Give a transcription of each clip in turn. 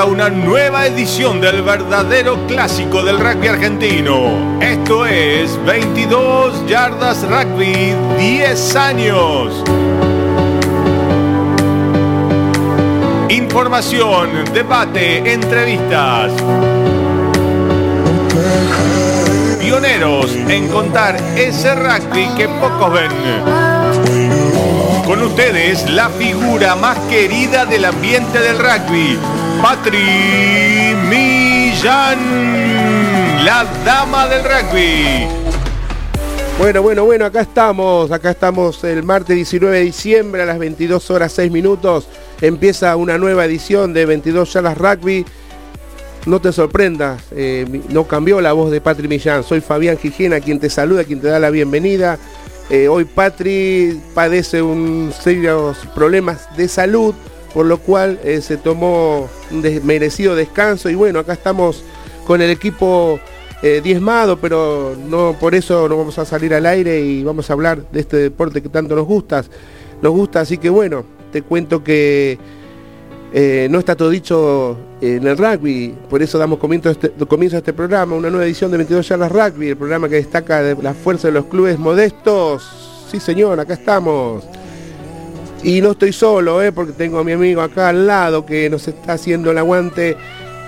una nueva edición del verdadero clásico del rugby argentino. Esto es 22 Yardas Rugby 10 años. Información, debate, entrevistas. Pioneros en contar ese rugby que pocos ven. Con ustedes, la figura más querida del ambiente del rugby, Patri Millán, la dama del rugby. Bueno, bueno, bueno, acá estamos, acá estamos el martes 19 de diciembre a las 22 horas 6 minutos. Empieza una nueva edición de 22 Yalas Rugby. No te sorprendas, eh, no cambió la voz de Patri Millán. Soy Fabián Gijena, quien te saluda, quien te da la bienvenida. Eh, hoy Patri padece un serios problemas de salud, por lo cual eh, se tomó un merecido descanso y bueno, acá estamos con el equipo eh, diezmado, pero no por eso no vamos a salir al aire y vamos a hablar de este deporte que tanto nos gusta. Nos gusta, así que bueno, te cuento que no está todo dicho en el rugby, por eso damos comienzo a, este, comienzo este programa, una nueva edición de 22 Yardas Rugby, el programa que destaca de la fuerza de los clubes modestos. Sí, señor, acá estamos. Y no estoy solo, ¿eh? porque tengo a mi amigo acá al lado que nos está haciendo el aguante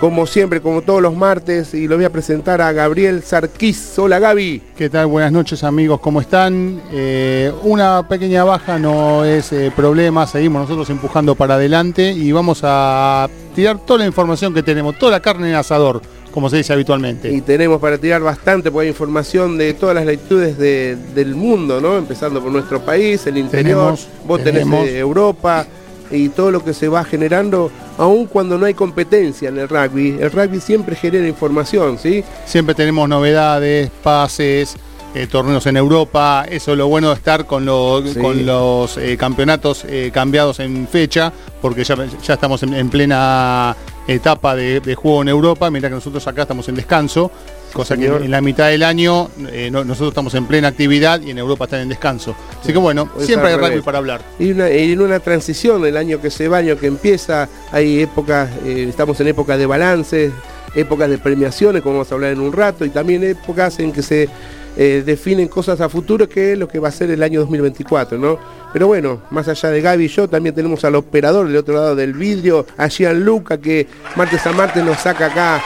como siempre, como todos los martes, y lo voy a presentar a Gabriel Sarquís. Hola Gaby. ¿Qué tal? Buenas noches amigos, ¿cómo están? Eh, una pequeña baja no es eh, problema, seguimos nosotros empujando para adelante y vamos a tirar toda la información que tenemos, toda la carne en asador, como se dice habitualmente. Y tenemos para tirar bastante, porque hay información de todas las latitudes del mundo, ¿no? Empezando por nuestro país, el interior, vos tenés de Europa y todo lo que se va generando, aun cuando no hay competencia en el rugby, el rugby siempre genera información, ¿sí? Siempre tenemos novedades, pases, eh, torneos en Europa, eso es lo bueno de estar con, con los eh, campeonatos eh, cambiados en fecha, porque ya, ya estamos en, plena etapa de, juego en Europa, mientras que nosotros acá estamos en descanso, cosa que en la mitad del año nosotros estamos en plena actividad y en Europa están en descanso. Así que bueno, siempre hay rugby para hablar. Y, en una transición, el año que se va, año que empieza, hay épocas, estamos en época de balance, épocas de premiaciones, como vamos a hablar en un rato, y también épocas en que se eh, definen cosas a futuro que es lo que va a ser el año 2024, ¿no? Pero bueno, más allá de Gaby y yo, también tenemos al operador del otro lado del vidrio, a Gianluca, que martes a martes nos saca acá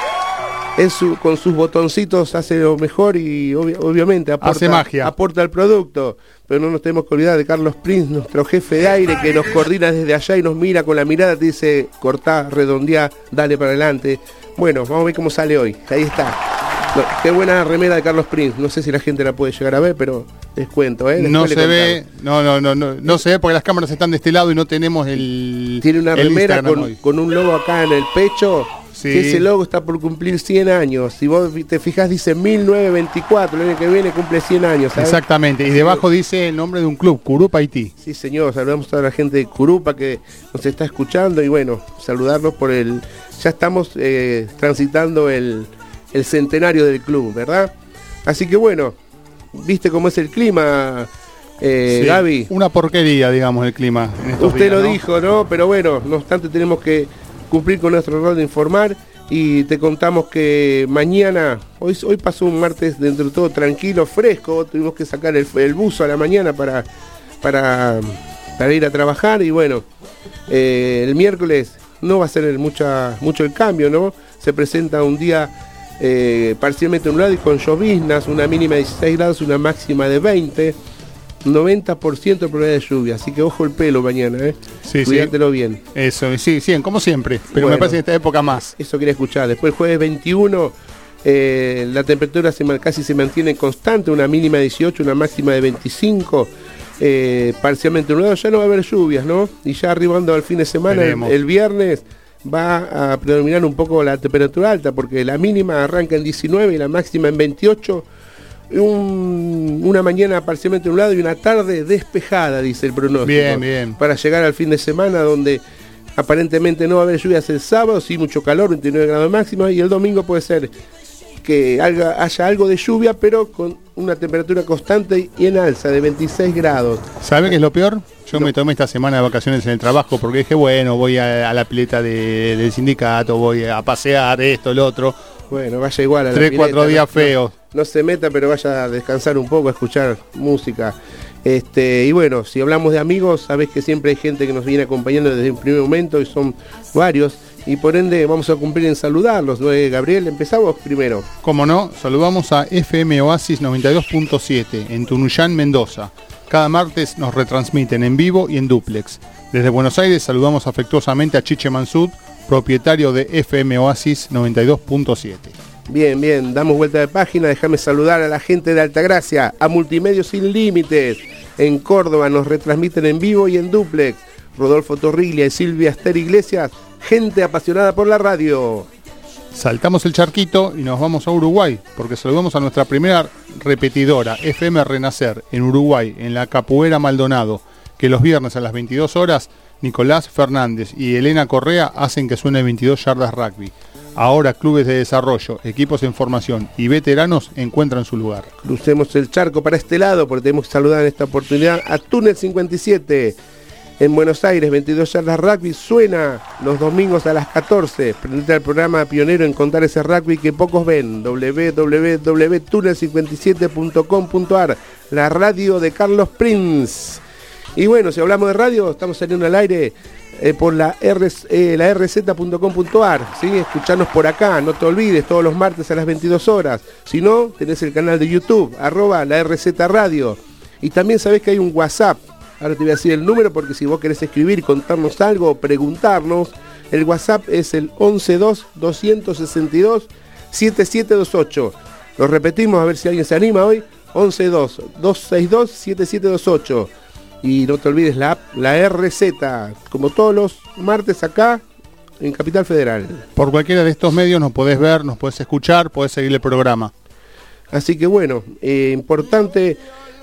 con sus botoncitos hace lo mejor y obviamente aporta, magia. aporta el producto. Pero no nos tenemos que olvidar de Carlos Prince, nuestro jefe de aire, que nos coordina desde allá y nos mira con la mirada, te dice, cortá, redondeá, dale para adelante. Bueno, vamos a ver cómo sale hoy. Ahí está qué buena remera de Carlos Prince. No sé si la gente la puede llegar a ver, pero les cuento, ¿eh? no se ve, no, no, no, no, no se ve porque las cámaras están de este lado y no tenemos el. Tiene una remera con, un logo acá en el pecho. Sí. ese logo está por cumplir 100 años. Si vos te fijas, dice 1924. El año que viene cumple 100 años. Exactamente. Y debajo dice el nombre de un club, Curupa Haití. Sí, señor. Saludamos a toda la gente de Curupa que nos está escuchando. Y bueno, saludarlos por el. Ya estamos eh, transitando el el centenario del club, ¿verdad? Así que bueno, viste cómo es el clima, eh, Gaby. Una porquería, digamos, el clima. Usted lo dijo, ¿no? Pero bueno, no obstante tenemos que cumplir con nuestro rol de informar y te contamos que mañana, hoy, hoy pasó un martes dentro de todo tranquilo, fresco, tuvimos que sacar el, buzo a la mañana para, para, para ir a trabajar y bueno, eh, el miércoles no va a ser mucha, mucho el cambio, ¿no? Se presenta un día eh, parcialmente nublado y con lloviznas, una mínima de 16 grados, una máxima de 20. 90% de probabilidad de lluvia, así que ojo el pelo mañana, ¿eh? Sí, Cuídatelo bien. Eso, sí, sí, como siempre, pero me parece que esta época más. Eso quería escuchar. Después el jueves 21, eh, la temperatura se, casi se mantiene constante, una mínima de 18, una máxima de 25. Eh, parcialmente nublado, ya no va a haber lluvias, ¿no? Y ya arribando al fin de semana, el viernes, va a predominar un poco la temperatura alta, porque la mínima arranca en 19 y la máxima en 28. una mañana parcialmente nublado y una tarde despejada, dice el pronóstico. Bien, bien. Para llegar al fin de semana donde aparentemente no va a haber lluvias el sábado, sí mucho calor, 29 grados máximo, y el domingo puede ser que haya algo de lluvia, pero con una temperatura constante y en alza de 26 grados. ¿Sabe qué es lo peor? Yo me tomé esta semana de vacaciones en el trabajo porque dije, bueno, voy a, la pileta del sindicato, voy a pasear esto, lo otro. Bueno, vaya igual a la Tres, cuatro días feos. No, se meta, pero vaya a descansar un poco, a escuchar música. Este, y bueno, si hablamos de amigos, sabes que siempre hay gente que nos viene acompañando desde el primer momento y son varios y por ende vamos a cumplir en saludarlos. ¿no? Gabriel, empezamos primero. Como no, saludamos a FM Oasis 92.7 en Tunuyán, Mendoza. Cada martes nos retransmiten en vivo y en duplex. Desde Buenos Aires saludamos afectuosamente a Chiche Mansud, propietario de FM Oasis 92.7. Bien, bien, damos vuelta de página, déjame saludar a la gente de Altagracia, a Multimedios Sin Límites. En Córdoba nos retransmiten en vivo y en duplex. Rodolfo Torriglia y Silvia Aster Iglesias gente apasionada por la radio. Saltamos el charquito y nos vamos a Uruguay, porque saludamos a nuestra primera repetidora, FM Renacer, en Uruguay, en la Capuera Maldonado, que los viernes a las 22 horas, Nicolás Fernández y Elena Correa hacen que suene 22 yardas rugby. Ahora clubes de desarrollo, equipos en formación y veteranos encuentran su lugar. Crucemos el charco para este lado porque tenemos que saludar en esta oportunidad a Túnel 57 en Buenos Aires, 22 charlas rugby, suena los domingos a las 14. Prendete al programa pionero en contar ese rugby que pocos ven. www.tunnel57.com.ar, la radio de Carlos Prince. Y bueno, si hablamos de radio, estamos saliendo al aire eh, por la, eh, la rz.com.ar, ¿sí? escucharnos por acá, no te olvides, todos los martes a las 22 horas. Si no, tenés el canal de YouTube, arroba la RZ Radio. Y también sabés que hay un WhatsApp Ahora te voy a decir el número porque si vos querés escribir, contarnos algo, preguntarnos, el WhatsApp es el 112-262-7728. Lo repetimos a ver si alguien se anima hoy. 112-262-7728. Y no te olvides la la RZ, como todos los martes acá en Capital Federal. Por cualquiera de estos medios nos podés ver, nos podés escuchar, podés seguir el programa. Así que bueno, eh, importante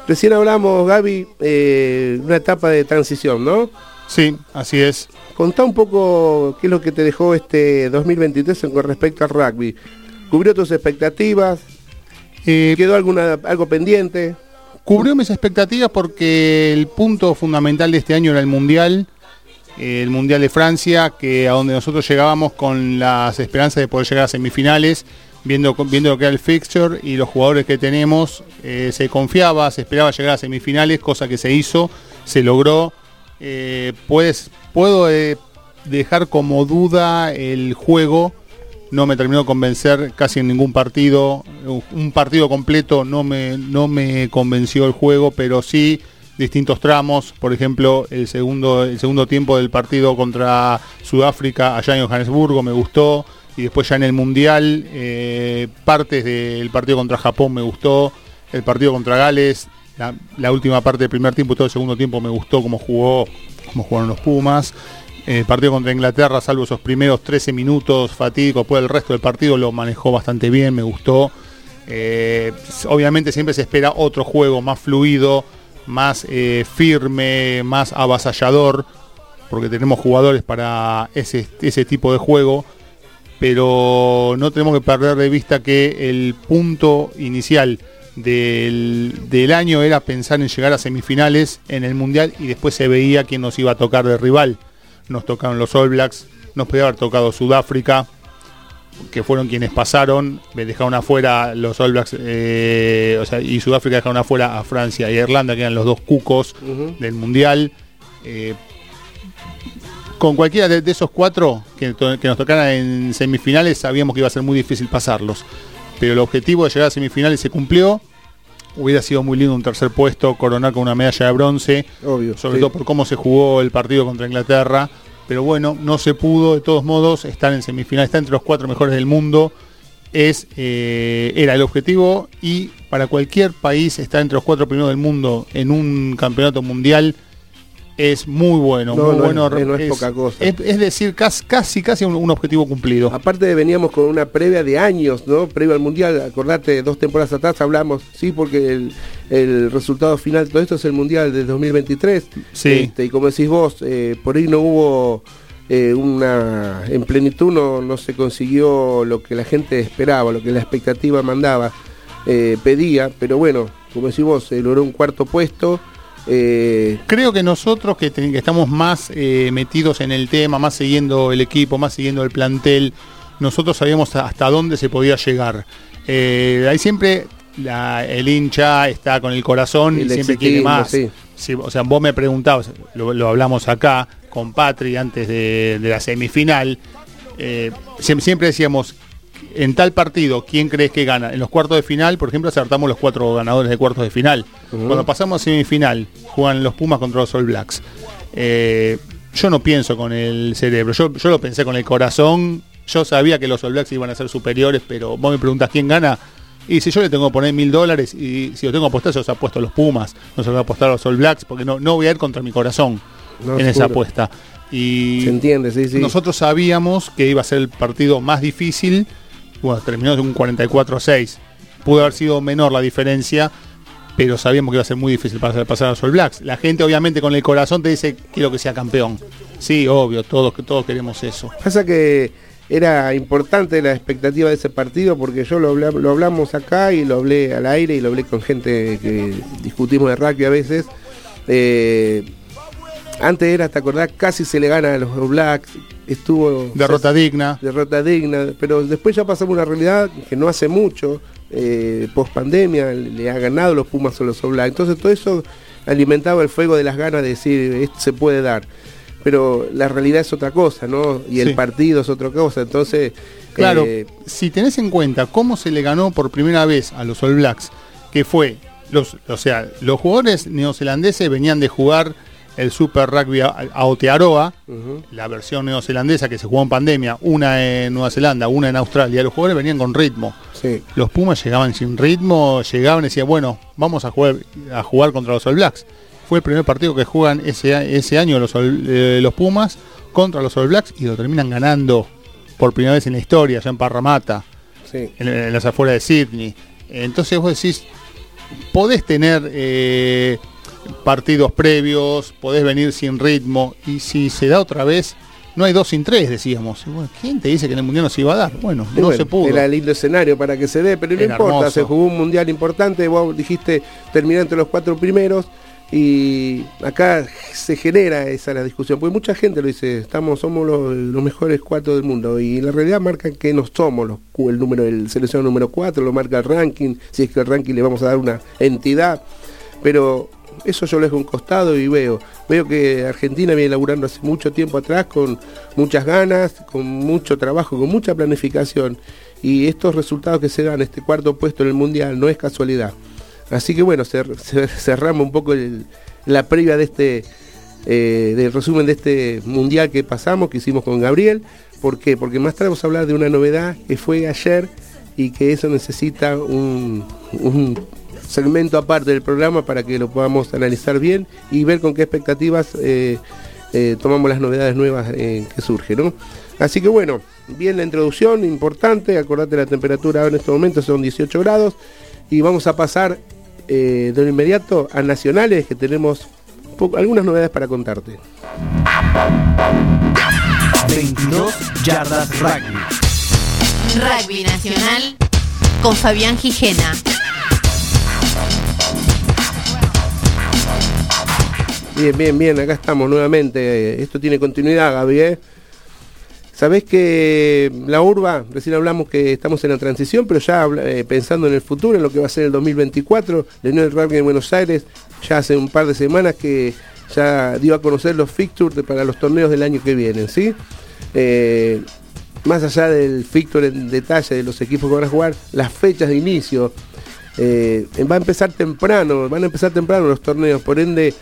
Recién hablamos, Gaby, eh, una etapa de transición, ¿no? Sí, así es. Contá un poco qué es lo que te dejó este 2023 con respecto al rugby. ¿Cubrió tus expectativas? Eh, ¿Quedó alguna, algo pendiente? Cubrió mis expectativas porque el punto fundamental de este año era el Mundial, el Mundial de Francia, que a donde nosotros llegábamos con las esperanzas de poder llegar a semifinales viendo, viendo lo que era el fixture y los jugadores que tenemos, eh, se confiaba, se esperaba llegar a semifinales, cosa que se hizo, se logró. Eh, puedes, puedo eh, dejar como duda el juego, no me terminó de convencer casi en ningún partido, un partido completo no me, no me convenció el juego, pero sí distintos tramos, por ejemplo, el segundo, el segundo tiempo del partido contra Sudáfrica allá en Johannesburgo me gustó, y después ya en el Mundial, eh, partes del partido contra Japón me gustó, el partido contra Gales, la, última parte del primer tiempo y todo el segundo tiempo me gustó cómo jugó, cómo jugaron los Pumas. El partido contra Inglaterra, salvo esos primeros 13 minutos fatídicos, después el resto del partido lo manejó bastante bien, me gustó. Eh, obviamente siempre se espera otro juego más fluido, más eh, firme, más avasallador, porque tenemos jugadores para ese, ese tipo de juego pero no tenemos que perder de vista que el punto inicial del, año era pensar en llegar a semifinales en el Mundial y después se veía quién nos iba a tocar de rival. Nos tocaron los All Blacks, nos podía haber tocado Sudáfrica, que fueron quienes pasaron, dejaron afuera los All Blacks eh, y Sudáfrica dejaron afuera a Francia y a Irlanda, que eran los dos cucos del Mundial. Eh, con cualquiera de, esos cuatro que, nos tocaran en semifinales sabíamos que iba a ser muy difícil pasarlos. Pero el objetivo de llegar a semifinales se cumplió. Hubiera sido muy lindo un tercer puesto, coronar con una medalla de bronce. Obvio. Sobre todo por cómo se jugó el partido contra Inglaterra. Pero bueno, no se pudo. De todos modos, estar en semifinales, está entre los cuatro mejores del mundo. Es, eh, era el objetivo y para cualquier país estar entre los cuatro primeros del mundo en un campeonato mundial es muy bueno, muy bueno. Es, es, poca cosa. Es, decir, casi, casi, un, objetivo cumplido. Aparte veníamos con una previa de años, ¿no? Previa al Mundial, acordate, dos temporadas atrás hablamos, sí, porque el, resultado final todo esto es el Mundial de 2023. Sí. Este, y como decís vos, eh, por ahí no hubo eh, una, en plenitud no, no, se consiguió lo que la gente esperaba, lo que la expectativa mandaba, eh, pedía, pero bueno, como decís vos, logró un cuarto puesto. Eh, Creo que nosotros que, estamos más metidos en el tema, más siguiendo el equipo, más siguiendo el plantel, nosotros sabíamos hasta dónde se podía llegar. ahí siempre el hincha está con el corazón y siempre quiere más. o sea, vos me preguntabas, lo hablamos acá, con Patri antes de, la semifinal, eh, siempre decíamos, en tal partido, ¿quién crees que gana? En los cuartos de final, por ejemplo, acertamos los cuatro ganadores de cuartos de final. Cuando pasamos a semifinal, juegan los Pumas contra los All Blacks. Eh, yo no pienso con el cerebro, yo, yo lo pensé con el corazón. Yo sabía que los All Blacks iban a ser superiores, pero vos me preguntas quién gana. Y si yo le tengo que poner mil dólares y si lo tengo que apostar, se los apuesto a los Pumas, no se los voy a apostar a los All Blacks, porque no, no voy a ir contra mi corazón en esa apuesta. Y Se entiende, sí, sí. Nosotros sabíamos que iba a ser el partido más difícil. Bueno, terminó un 44 a 6. Pudo haber sido menor la diferencia, pero sabíamos que iba a ser muy difícil para pasar a All Blacks. La gente, obviamente, con el corazón te dice quiero que sea campeón. Sí, obvio, todos, todos queremos eso. Pasa que era importante la expectativa de ese partido porque yo lo, lo hablamos acá y lo hablé al aire y lo hablé con gente que discutimos de rugby a veces. Eh, antes era, ¿te acordás? Casi se le gana a los Blacks. Estuvo. Derrota digna. Derrota digna. Pero después ya pasamos una realidad que no hace mucho, eh, post pandemia, le ha ganado los Pumas a los Blacks. Entonces todo eso alimentaba el fuego de las ganas de decir, esto se puede dar. Pero la realidad es otra cosa, ¿no? Y el partido es otra cosa. Entonces. Claro, eh, si tenés en cuenta cómo se le ganó por primera vez a los All Blacks, que fue. Los, o sea, los jugadores neozelandeses venían de jugar el Super Rugby Aotearoa, la versión neozelandesa que se jugó en pandemia, una en Nueva Zelanda, una en Australia. Los jugadores venían con ritmo. Los Pumas llegaban sin ritmo, llegaban y decían, bueno, vamos a jugar, a jugar contra los All Blacks. Fue el primer partido que juegan ese, ese año los, eh, los Pumas contra los All Blacks y lo terminan ganando por primera vez en la historia, ya en Parramatta, en, las afueras de Sydney. Entonces vos decís, podés tener... Eh, partidos previos, podés venir sin ritmo y si se da otra vez, no hay dos sin tres, decíamos. ¿Quién te dice que en el Mundial no se iba a dar? Bueno, no se pudo. Era lindo escenario para que se dé, pero no importa, se jugó un Mundial importante, vos dijiste terminar entre los cuatro primeros y acá se genera esa la discusión, porque mucha gente lo dice, estamos, somos los, mejores cuatro del mundo, y la realidad marca que no somos los, el número, el seleccionado número cuatro, lo marca el ranking, si es que el ranking le vamos a dar una entidad, pero eso yo lo dejo un costado y veo. Veo que Argentina viene laburando hace mucho tiempo atrás con muchas ganas, con mucho trabajo, con mucha planificación. Y estos resultados que se dan, este cuarto puesto en el Mundial, no es casualidad. Así que bueno, cerramos un poco la previa de este, eh, del resumen de este Mundial que pasamos, que hicimos con Gabriel. ¿Por qué? Porque más tarde vamos a hablar de una novedad que fue ayer y que eso necesita un segmento aparte del programa para que lo podamos analizar bien y ver con qué expectativas eh, eh, tomamos las novedades nuevas eh, que surgen. Así que bueno, bien la introducción, importante, acordate la temperatura en este momento son 18 grados y vamos a pasar de inmediato a nacionales que tenemos algunas novedades para contarte. 22 yardas rugby. Rugby nacional con Fabián Gijena. Bien, bien, bien, acá estamos nuevamente. Esto tiene continuidad, Gaby. ¿eh? Sabés que la urba, recién hablamos que estamos en la transición, pero ya eh, pensando en el futuro, en lo que va a ser el 2024, la Unión del Rugby de Buenos Aires ya hace un par de semanas que ya dio a conocer los fixtures para los torneos del año que vienen, ¿sí? Eh, más allá del fixture en detalle de los equipos que van a jugar, las fechas de inicio, va a empezar temprano, van a empezar temprano los torneos, por ende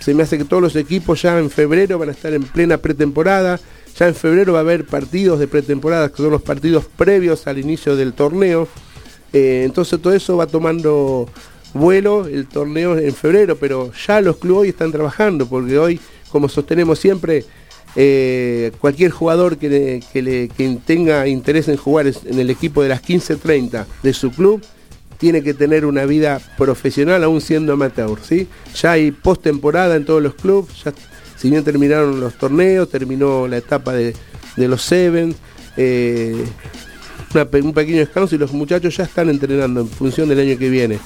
se me hace que todos los equipos ya en febrero van a estar en plena pretemporada. Ya en febrero va a haber partidos de pretemporada, que son los partidos previos al inicio del torneo. Eh, entonces todo eso va tomando vuelo el torneo en febrero, pero ya los clubes hoy están trabajando, porque hoy, como sostenemos siempre, eh, cualquier jugador que, que tenga interés en jugar en el equipo de las 15-30 de su club, tiene que tener una vida profesional aún siendo amateur, ¿sí? Ya hay postemporada en todos los clubes, si bien terminaron los torneos, terminó la etapa de, los Seven, eh, un pequeño descanso y los muchachos ya están entrenando en función del año que viene.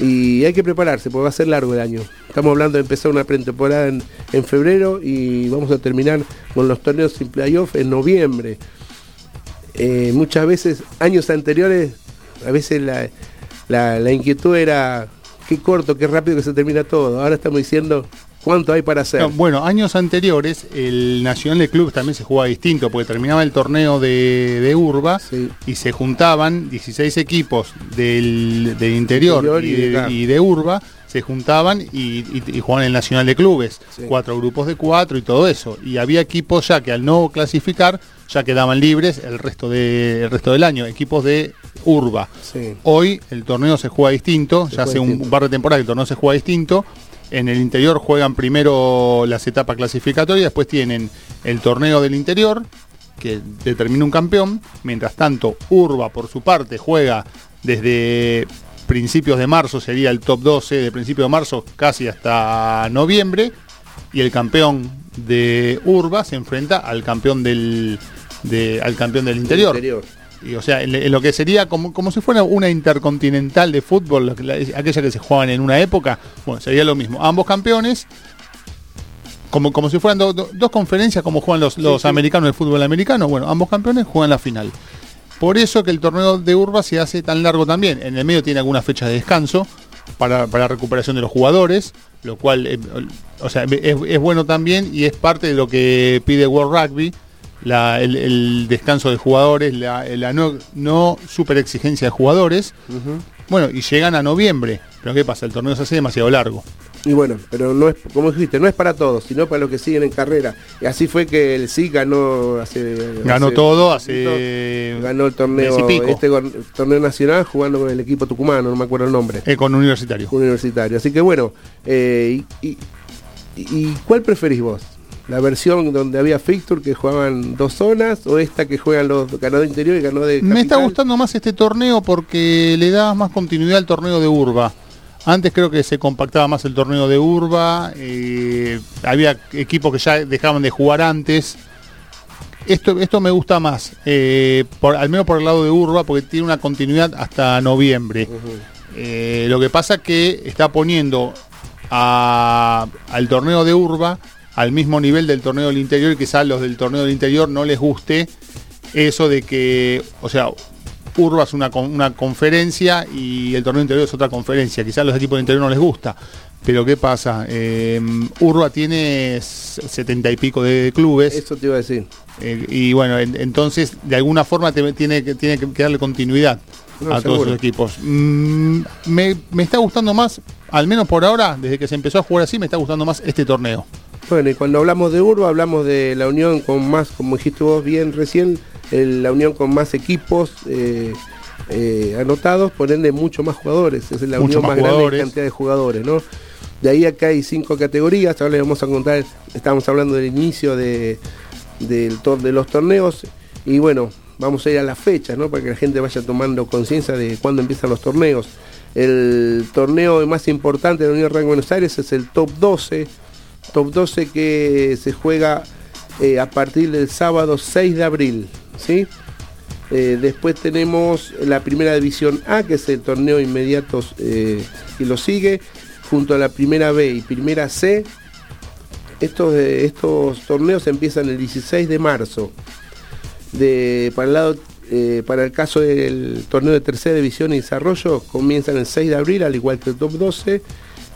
Y hay que prepararse porque va a ser largo el año. Estamos hablando de empezar una pretemporada en, en febrero y vamos a terminar con los torneos sin playoff en noviembre. Eh, muchas veces, años anteriores, a veces la, inquietud era qué corto, qué rápido que se termina todo. Ahora estamos diciendo cuánto hay para hacer. bueno, años anteriores el Nacional de Clubes también se jugaba distinto, porque terminaba el torneo de, Urba y se juntaban 16 equipos del, interior, y, de, Urba, se juntaban y, jugaban el Nacional de Clubes, cuatro grupos de cuatro y todo eso. Y había equipos ya que al no clasificar ya quedaban libres el resto, de, resto del año, equipos de Urba. Hoy el torneo se juega distinto, ya hace un par de temporadas que el torneo se juega distinto. En el interior juegan primero las etapas clasificatorias, después tienen el torneo del interior, que determina un campeón. Mientras tanto, Urba, por su parte, juega desde principios de marzo, sería el top 12 de principios de marzo, casi hasta noviembre. Y el campeón de Urba se enfrenta al campeón del, al campeón del interior. Y, o sea, en, lo que sería como, como si fuera una intercontinental de fútbol, aquella que se jugaban en una época, bueno, sería lo mismo. Ambos campeones, como, como si fueran dos conferencias como juegan los, los americanos del fútbol americano, bueno, ambos campeones juegan la final. Por eso que el torneo de Urba se hace tan largo también. En el medio tiene algunas fechas de descanso para, para recuperación de los jugadores, lo cual eh, o sea, es, bueno también y es parte de lo que pide World Rugby, el, descanso de jugadores, la, no, no, super exigencia de jugadores. Bueno, y llegan a noviembre. Pero ¿qué pasa? El torneo se hace demasiado largo. Y bueno, pero no es, como dijiste, no es para todos, sino para los que siguen en carrera. Y así fue que el sí ganó hace. Ganó todo, hace. Ganó el torneo, este torneo nacional jugando con el equipo tucumano, no me acuerdo el nombre. Eh, con Universitario. Universitario. Así que bueno, eh, y, y, cuál preferís vos? ¿La versión donde había fixture que jugaban dos zonas o esta que juegan los ganó de interior y ganó de Me está gustando más este torneo porque le da más continuidad al torneo de Urba. Antes creo que se compactaba más el torneo de Urba, eh, había equipos que ya dejaban de jugar antes. Esto, esto me gusta más, eh, por, al menos por el lado de Urba, porque tiene una continuidad hasta noviembre. Eh, lo que pasa que está poniendo al torneo de Urba al mismo nivel del torneo del interior y quizás los del torneo del interior no les guste eso de que, o sea, Urba es una, una conferencia y el torneo interior es otra conferencia. Quizás los equipos del interior no les gusta. Pero ¿qué pasa? Em, Urba tiene setenta y pico de clubes. Eso te iba a decir. Eh, y bueno, entonces de alguna forma tiene, que, tiene que darle continuidad a todos los equipos. Mm, me, me, está gustando más, al menos por ahora, desde que se empezó a jugar así, me está gustando más este torneo. Bueno, y cuando hablamos de Urba, hablamos de la unión con más, como dijiste vos bien recién, la unión con más equipos eh, eh, anotados, por ende mucho más jugadores. es la unión más, grande en cantidad de jugadores, ¿no? De ahí acá hay cinco categorías, ahora les vamos a contar, estamos hablando del inicio de, del de los torneos, y bueno, vamos a ir a la fecha, ¿no? Para que la gente vaya tomando conciencia de cuándo empiezan los torneos. El torneo más importante de la Unión de Buenos Aires es el Top 12, Top 12 que se juega eh, a partir del sábado 6 de abril. ¿Sí? Eh, después tenemos la primera división A, que es el torneo inmediato eh, que lo sigue, junto a la primera B y primera C. Estos, estos torneos empiezan el 16 de marzo. para, el lado, para el caso del torneo de tercera división y desarrollo, comienzan el 6 de abril, al igual que el top 12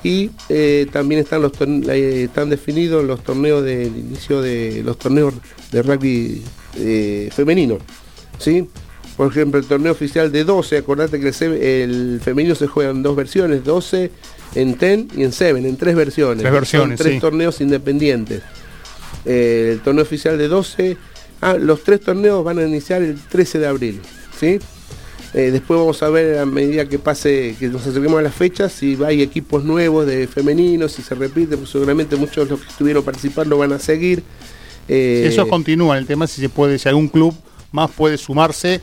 y eh, también están, los eh, están definidos los torneos del inicio de los torneos de rugby eh, femenino. ¿sí? Por ejemplo, el torneo oficial de 12, acordate que el, femenino se juega en dos versiones, 12 en 10 y en 7, en tres versiones. Tres versiones, tres torneos independientes. el torneo oficial de 12, ah, los tres torneos van a iniciar el 13 de abril. ¿sí? Eh, después vamos a ver a medida que pase, que nos acerquemos a las fechas, si hay equipos nuevos de femeninos, si se repite, pues seguramente muchos de los que estuvieron participando van a seguir. Eh, Eso continúa, el tema si se puede, si algún club más puede sumarse,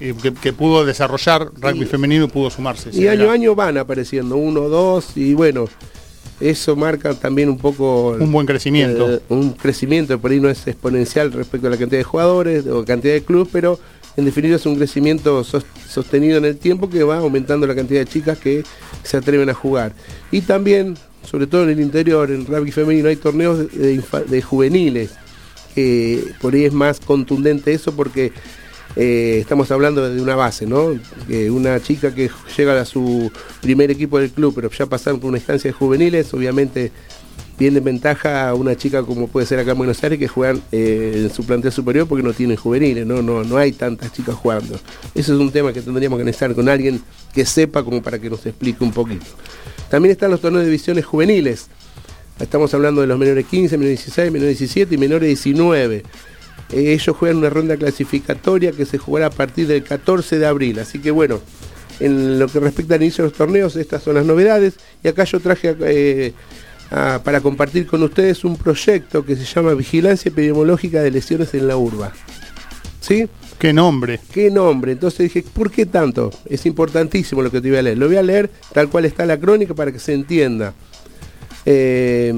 eh, que, pudo desarrollar rugby femenino pudo sumarse. Y año a año van apareciendo, uno, dos, y bueno, eso marca también un poco... Un buen crecimiento. eh, un crecimiento, por ahí no es exponencial respecto a la cantidad de jugadores o cantidad de clubes, pero en definitiva es un crecimiento sos- sostenido en el tiempo que va aumentando la cantidad de chicas que se atreven a jugar. Y también, sobre todo en el interior, en rugby femenino hay torneos de juveniles, que por ahí es más contundente eso porque eh, estamos hablando de una base, ¿no? Que una chica que llega a su primer equipo del club, pero ya pasaron por una instancia de juveniles, obviamente viene en ventaja a una chica como puede ser acá en Buenos Aires que juegan eh, en su plantel superior porque no tienen juveniles, ¿no? No, no hay tantas chicas jugando. Eso es un tema que tendríamos que analizar con alguien que sepa como para que nos explique un poquito. También están los torneos de divisiones juveniles. Estamos hablando de los menores 15, menores 16, menores 17 y menores 19. Eh, ellos juegan una ronda clasificatoria que se jugará a partir del 14 de abril. Así que bueno, en lo que respecta al inicio de los torneos, estas son las novedades. Y acá yo traje eh, a- para compartir con ustedes un proyecto que se llama Vigilancia Epidemiológica de Lesiones en la Urba. ¿Sí? Qué nombre. ¿Qué nombre? Entonces dije, ¿por qué tanto? Es importantísimo lo que te voy a leer. Lo voy a leer tal cual está la crónica para que se entienda. Eh,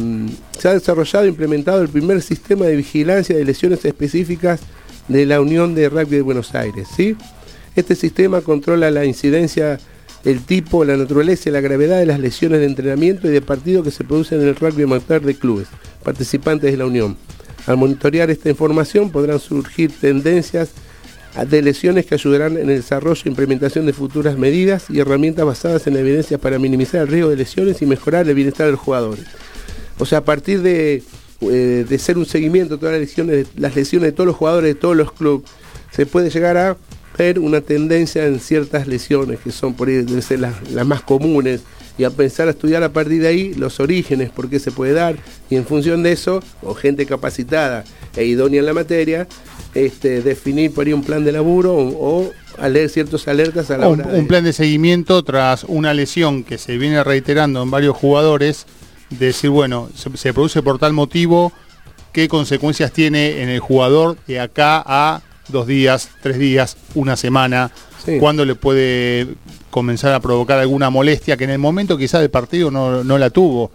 se ha desarrollado e implementado el primer sistema de vigilancia de lesiones específicas de la Unión de Rugby de Buenos Aires. ¿sí? Este sistema controla la incidencia, el tipo, la naturaleza y la gravedad de las lesiones de entrenamiento y de partido que se producen en el rugby amateur de clubes, participantes de la Unión. Al monitorear esta información podrán surgir tendencias de lesiones que ayudarán en el desarrollo e implementación de futuras medidas y herramientas basadas en la evidencia para minimizar el riesgo de lesiones y mejorar el bienestar de los jugadores. O sea, a partir de, eh, de ser un seguimiento de todas las lesiones, las lesiones de todos los jugadores de todos los clubes, se puede llegar a ver una tendencia en ciertas lesiones que son por ahí deben ser las, las más comunes y a pensar a estudiar a partir de ahí los orígenes, por qué se puede dar y en función de eso, o gente capacitada e idónea en la materia, este, definir por ahí un plan de laburo o, o a leer ciertos alertas a la Un, hora de- un plan de seguimiento tras una lesión que se viene reiterando en varios jugadores, de decir, bueno, se, se produce por tal motivo, qué consecuencias tiene en el jugador de acá a dos días, tres días, una semana, Sí. cuándo le puede comenzar a provocar alguna molestia que en el momento quizás del partido no, no la tuvo.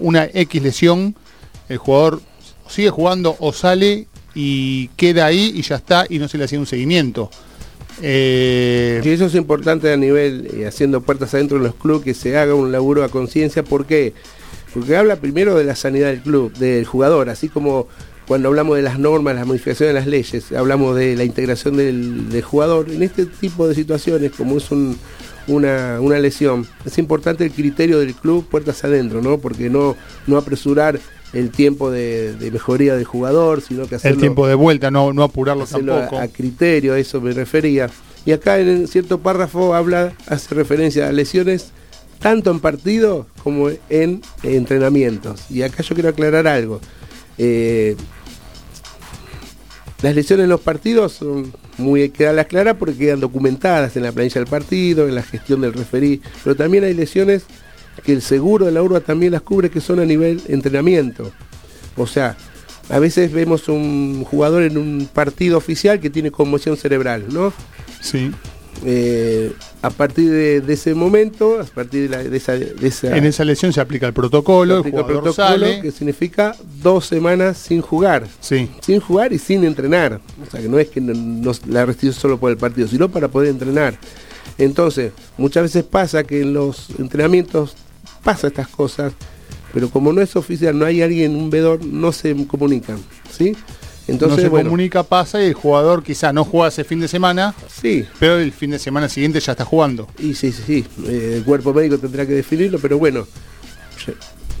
Una X lesión, el jugador sigue jugando o sale y queda ahí y ya está y no se le hacía un seguimiento. Eh, Y eso es importante a nivel, eh, haciendo puertas adentro en los clubes, que se haga un laburo a conciencia. ¿Por qué? Porque habla primero de la sanidad del club, del jugador, así como cuando hablamos de las normas, las modificaciones de las leyes, hablamos de la integración del, jugador. En este tipo de situaciones, como es un- una, una lesión, es importante el criterio del club puertas adentro, ¿no? Porque no, no apresurar el tiempo de, de mejoría del jugador, sino que hacerlo el tiempo de vuelta, no, no apurarlo hacerlo a, tampoco. a criterio, a eso me refería. Y acá en cierto párrafo habla, hace referencia a lesiones tanto en partido como en entrenamientos. Y acá yo quiero aclarar algo. Eh, las lesiones en los partidos son muy hay que darlas claras porque quedan documentadas en la planilla del partido, en la gestión del referí, pero también hay lesiones que el seguro de la urba también las cubre que son a nivel entrenamiento. O sea, a veces vemos un jugador en un partido oficial que tiene conmoción cerebral, ¿no? Sí. Eh, a partir de, de ese momento, a partir de, la- de esa, de esa- En esa lesión se aplica el protocolo, el aplica el jugador protocolo, sale. que significa dos semanas sin jugar. Sí. Sin jugar y sin entrenar. O sea, que no es que no- no- la restricción solo por el partido, sino para poder entrenar. Entonces, muchas veces pasa que en los entrenamientos pasa estas cosas, pero como no es oficial, no hay alguien, un vedor, no se comunican. ¿Sí? Entonces, no se bueno, comunica, pasa y el jugador quizá no juega ese fin de semana, sí, pero el fin de semana siguiente ya está jugando. Y sí, sí, sí, eh, el cuerpo médico tendrá que definirlo, pero bueno,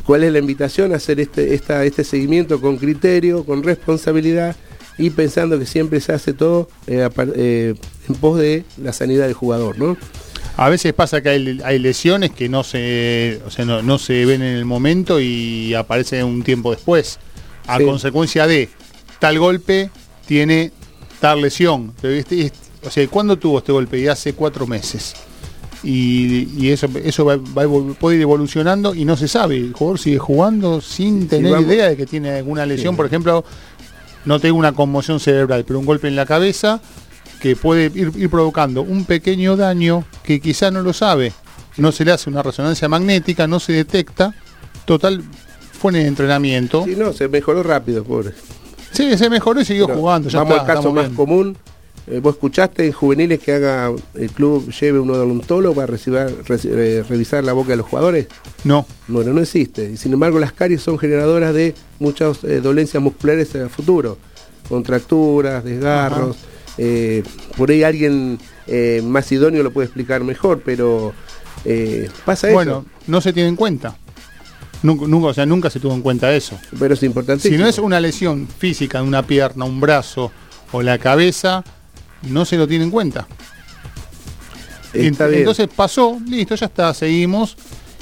¿cuál es la invitación? Hacer este, esta, este seguimiento con criterio, con responsabilidad y pensando que siempre se hace todo eh, eh, en pos de la sanidad del jugador, ¿no? A veces pasa que hay, hay lesiones que no se, o sea, no, no se ven en el momento y aparecen un tiempo después. A Sí. consecuencia de tal golpe tiene tal lesión. Este- este- o sea, ¿cuándo tuvo este golpe? Y hace cuatro meses. Y, y eso, eso va, va puede ir evolucionando y no se sabe. El jugador sigue jugando sin tener idea de que tiene alguna lesión. Sí. Por ejemplo, no tengo una conmoción cerebral, pero un golpe en la cabeza que puede ir, ir provocando un pequeño daño que quizá no lo sabe. No se le hace una resonancia magnética, no se detecta Total, fue en el entrenamiento. Sí, no, se mejoró rápido, pobre. Sí, se mejoró y siguió Pero jugando. Ya vamos está, al caso más bien. común. Eh, ¿Vos escuchaste en juveniles que haga el club lleve un odontólogo para recibir- reci- eh, revisar la boca de los jugadores? No, Bueno, no existe. Y sin embargo, las caries son generadoras de muchas eh, dolencias musculares en el futuro. Contracturas, desgarros. Eh, por ahí alguien eh, más idóneo lo puede explicar mejor, pero eh, pasa bueno, eso. no se tiene en cuenta. Nunca, nunca, o sea, nunca se tuvo en cuenta eso. Pero es importantísimo. Si no es una lesión física en una pierna, un brazo o la cabeza, no se lo tiene en cuenta. Está Ent- bien. Entonces pasó, listo, ya está, seguimos.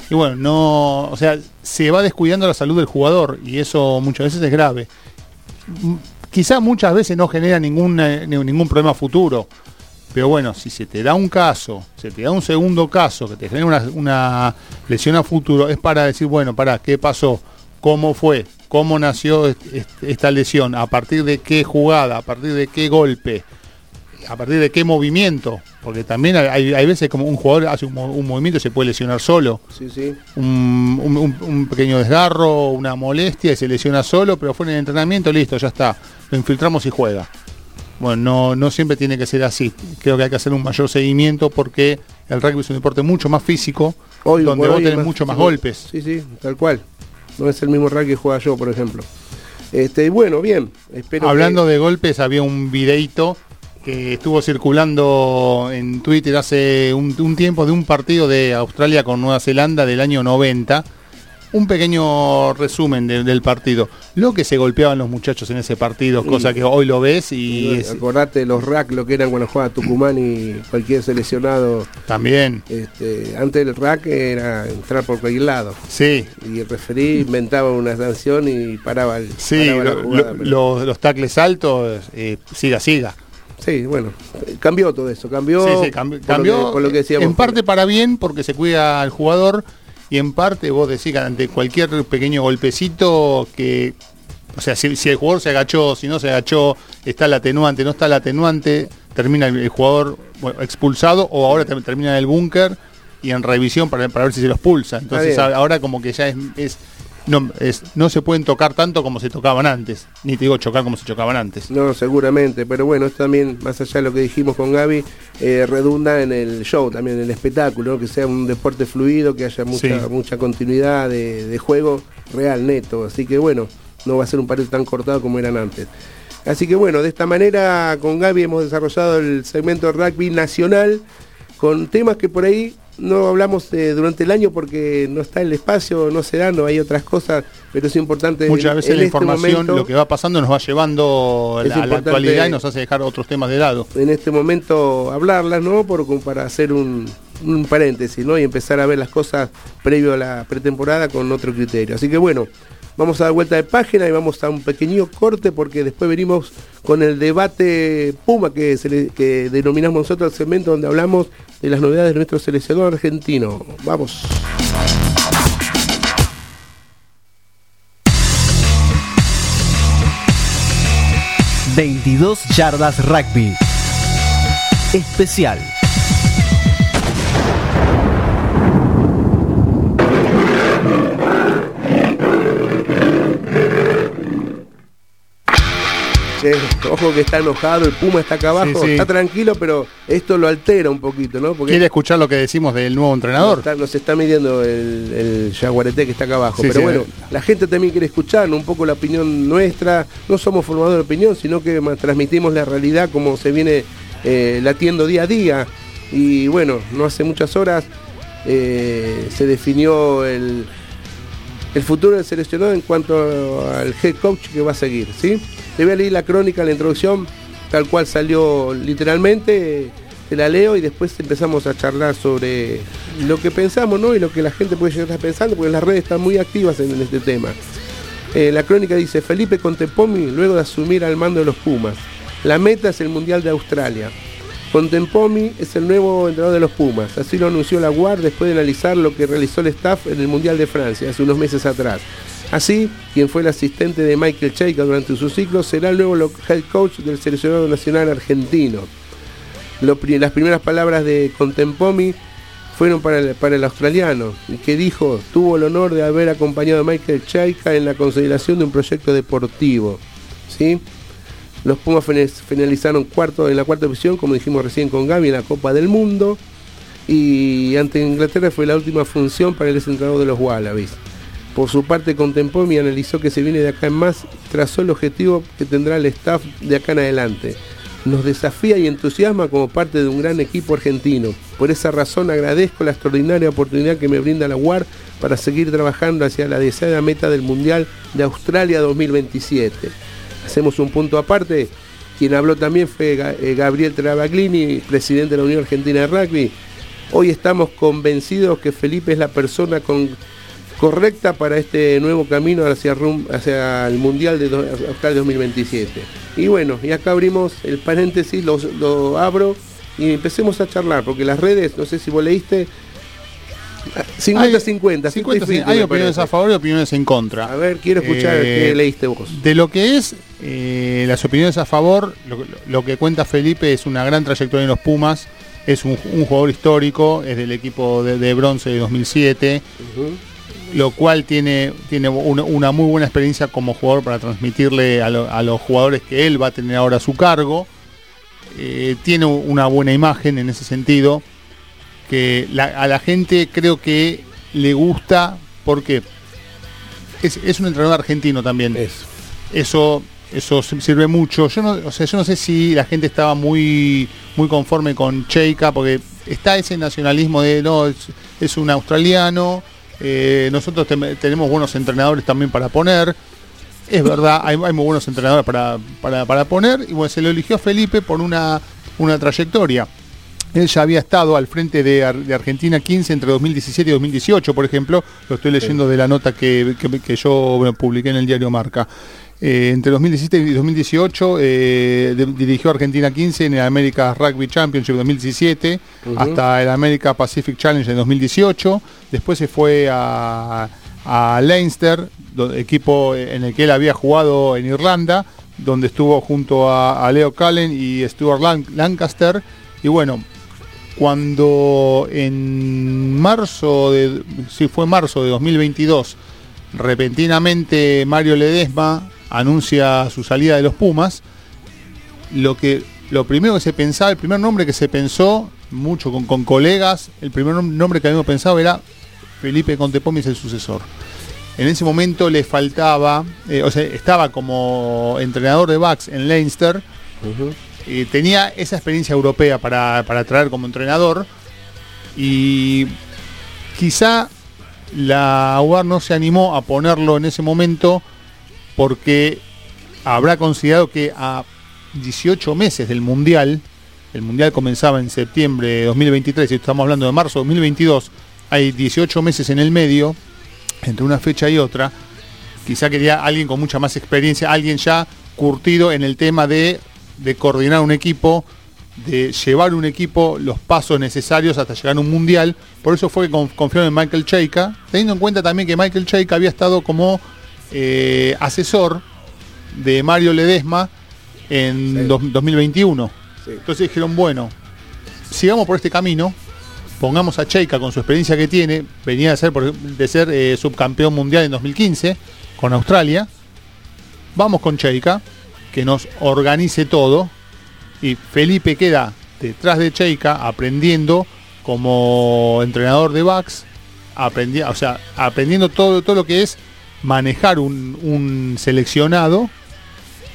Y bueno, no, o sea, se va descuidando la salud del jugador y eso muchas veces es grave. M- Quizá muchas veces no genera ningún, eh, ni- ningún problema futuro, pero bueno, si se te da un caso, se te da un segundo caso que te genera una, lesión a futuro, es para decir, bueno, para, ¿qué pasó? ¿Cómo fue? ¿Cómo nació est- est- esta lesión? ¿A partir de qué jugada? ¿A partir de qué golpe? A partir de qué movimiento, porque también hay, hay veces como un jugador hace un, mo- un movimiento y se puede lesionar solo, Sí, sí. un, un- un- un pequeño desgarro, una molestia y se lesiona solo, pero fue en el entrenamiento, listo, ya está, lo infiltramos y juega. Bueno, no, no siempre tiene que ser así, creo que hay que hacer un mayor seguimiento porque el rugby es un deporte mucho más físico, Hoy donde vos tenés mucho más golpes. Sí, sí, tal cual. No es el mismo rugby que juega yo, por ejemplo. Este, y bueno, bien. Espero Hablando que- de golpes, había un videito que estuvo circulando en Twitter hace un, un tiempo de un partido de Australia con Nueva Zelanda del año 90. Un pequeño resumen de- del partido. Lo que se golpeaban los muchachos en ese partido, cosa que hoy lo ves y es- Acordate los rack, lo que eran cuando jugaba Tucumán y cualquier seleccionado. también, Este, antes el rack era entrar por cualquier lado. sí, Y el referí inventaba una sanción y paraba el. sí, paraba la lo- jugada, lo- pero- los, los tacles altos, eh, siga, siga. Sí, bueno, cambió todo eso. Cambió, Sí, sí, cambi- por cambió, lo que, por lo que decíamos. en parte para bien porque se cuida al jugador y en parte vos decís que ante cualquier pequeño golpecito que o sea si, si el jugador se agachó si no se agachó está el atenuante no está el atenuante termina el, el jugador bueno, expulsado o ahora ter- termina en el búnker y en revisión para, para ver si se los pulsa entonces ahora como que ya es, es- no, es- no se pueden tocar tanto como se tocaban antes ni te digo chocar como se chocaban antes No, seguramente, pero bueno, esto también, más allá de lo que dijimos con Gaby, eh, redunda en el show, también en el espectáculo, ¿no? que sea un deporte fluido, que haya mucha, Sí. mucha continuidad de, de juego real, neto. Así que bueno, no va a ser un partido tan cortado como eran antes. Así que bueno, de esta manera con Gaby hemos desarrollado el segmento de rugby nacional con temas que por ahí no hablamos eh, durante el año porque no está el espacio, no se da, no hay otras cosas, pero es importante. Muchas veces en la este información, momento- lo que va pasando, nos va llevando a la, a la importante- actualidad y nos hace dejar otros temas de lado. en este momento hablarlas, ¿no? Por, para hacer un, un paréntesis, ¿no? Y empezar a ver las cosas previo a la pretemporada con otro criterio. Así que bueno, vamos a dar vuelta de página y vamos a un pequeño corte porque después venimos con el debate Puma que, denominamos nosotros el segmento donde hablamos de las novedades de nuestro seleccionador argentino. Vamos. ...22 yardas rugby... ...especial... Che, ojo que está enojado, el Puma está acá abajo, Sí, sí. está tranquilo, pero esto lo altera un poquito, ¿no? Porque ¿Quiere escuchar lo que decimos del nuevo entrenador? Nos está, nos está midiendo el, el jaguarete que está acá abajo. Sí, Pero bueno, la gente también quiere escuchar un poco la opinión nuestra. No somos formadores de opinión, sino que transmitimos la realidad como se viene eh, latiendo día a día. Y bueno, no hace muchas horas eh, se definió el, el futuro del seleccionado en cuanto al head coach que va a seguir. ¿sí? Te voy a leer la crónica, la introducción, tal cual salió literalmente. Te la leo y después empezamos a charlar sobre lo que pensamos ¿no? y lo que la gente puede llegar a estar pensando, porque las redes están muy activas en, este tema. Eh, la crónica dice, Felipe Contempomi, luego de asumir al mando de los Pumas, la meta es el Mundial de Australia. Contempomi es el nuevo entrenador de los Pumas, así lo anunció la UAR después de analizar lo que realizó el staff en el Mundial de Francia hace unos meses atrás. Así, quien fue el asistente de Michael Cheika durante su ciclo será el nuevo head coach del seleccionado nacional argentino. Las primeras palabras de Contempomi fueron para el, australiano, que dijo, tuvo el honor de haber acompañado a Michael Chaika en la consideración de un proyecto deportivo. ¿sí? Los Pumas finalizaron cuarto en la cuarta posición, como dijimos recién con Gaby, en la Copa del Mundo. Y ante Inglaterra fue la última función para el entrenador de los Wallabies. Por su parte, contempló y analizó que se viene de acá en más, trazó el objetivo que tendrá el staff de acá en adelante nos desafía y entusiasma como parte de un gran equipo argentino. Por esa razón agradezco la extraordinaria oportunidad que me brinda la UAR para seguir trabajando hacia la deseada meta del Mundial de Australia 2027. Hacemos un punto aparte. Quien habló también fue eh, Gabriel Travaglini, presidente de la Unión Argentina de Rugby. Hoy estamos convencidos que Felipe es la persona con correcta para este nuevo camino hacia, hacia el Mundial de Australia 2027. Y bueno, y acá abrimos el paréntesis, lo, abro y empecemos a charlar, porque las redes, no sé si vos leíste, 50-50. Hay, opiniones a favor y opiniones en contra. A ver, quiero escuchar qué eh, leíste vos. De lo que es eh, las opiniones a favor, lo, que cuenta Felipe es una gran trayectoria en los Pumas. Es un, jugador histórico, es del equipo de, bronce de 2007 lo cual tiene, tiene una, muy buena experiencia como jugador para transmitirle a, los jugadores que él va a tener ahora a su cargo. Eh, tiene una buena imagen en ese sentido, que a la gente creo que le gusta porque es, un entrenador argentino también. Eso eso sirve mucho. Yo no, o sea, yo no sé si la gente estaba muy, muy conforme con Cheika, porque está ese nacionalismo de no, es un australiano, eh, nosotros tenemos buenos entrenadores también para poner. Es verdad, hay, muy buenos entrenadores para, para, poner. Y bueno, se lo eligió Felipe por una, una trayectoria. Él ya había estado al frente de, Argentina 15 entre 2017 y 2018, por ejemplo. Lo estoy leyendo de la nota que, yo publiqué en el diario Marca. Eh, entre 2017 y 2018 eh, dirigió Argentina 15 en el América Rugby Championship 2017 hasta el América Pacific Challenge en 2018. Después se fue a, Leinster, equipo en el que él había jugado en Irlanda, donde estuvo junto a, Leo Cullen y Stuart Lancaster. Y bueno, cuando en marzo de, sí fue marzo de 2022, repentinamente Mario Ledesma anuncia su salida de los Pumas, lo que lo primero que se pensaba, el primer nombre que se pensó, mucho con, colegas, el primer nombre que habíamos pensado era Felipe Contepomis el sucesor. En ese momento le faltaba, eh, o sea, estaba como entrenador de backs en Leinster, y tenía esa experiencia europea para, para traer como entrenador, y quizá la UAR no se animó a ponerlo en ese momento porque habrá considerado que a 18 meses del Mundial, el Mundial comenzaba en septiembre de 2023, y estamos hablando de marzo de 2022, hay 18 meses en el medio, entre una fecha y otra, quizá quería alguien con mucha más experiencia, alguien ya curtido en el tema de, coordinar un equipo, de llevar un equipo los pasos necesarios hasta llegar a un mundial. Por eso fue que confiaron en Michael Cheika, teniendo en cuenta también que Michael Cheika había estado como eh, asesor de Mario Ledesma en 2021. Entonces dijeron, bueno, sigamos por este camino, pongamos a Cheika con su experiencia que tiene, venía de ser, de ser eh, subcampeón mundial en 2015 con Australia, vamos con Cheika, que nos organice todo, y Felipe queda detrás de Cheika aprendiendo como entrenador de backs, o sea, aprendiendo todo, todo lo que es manejar un, seleccionado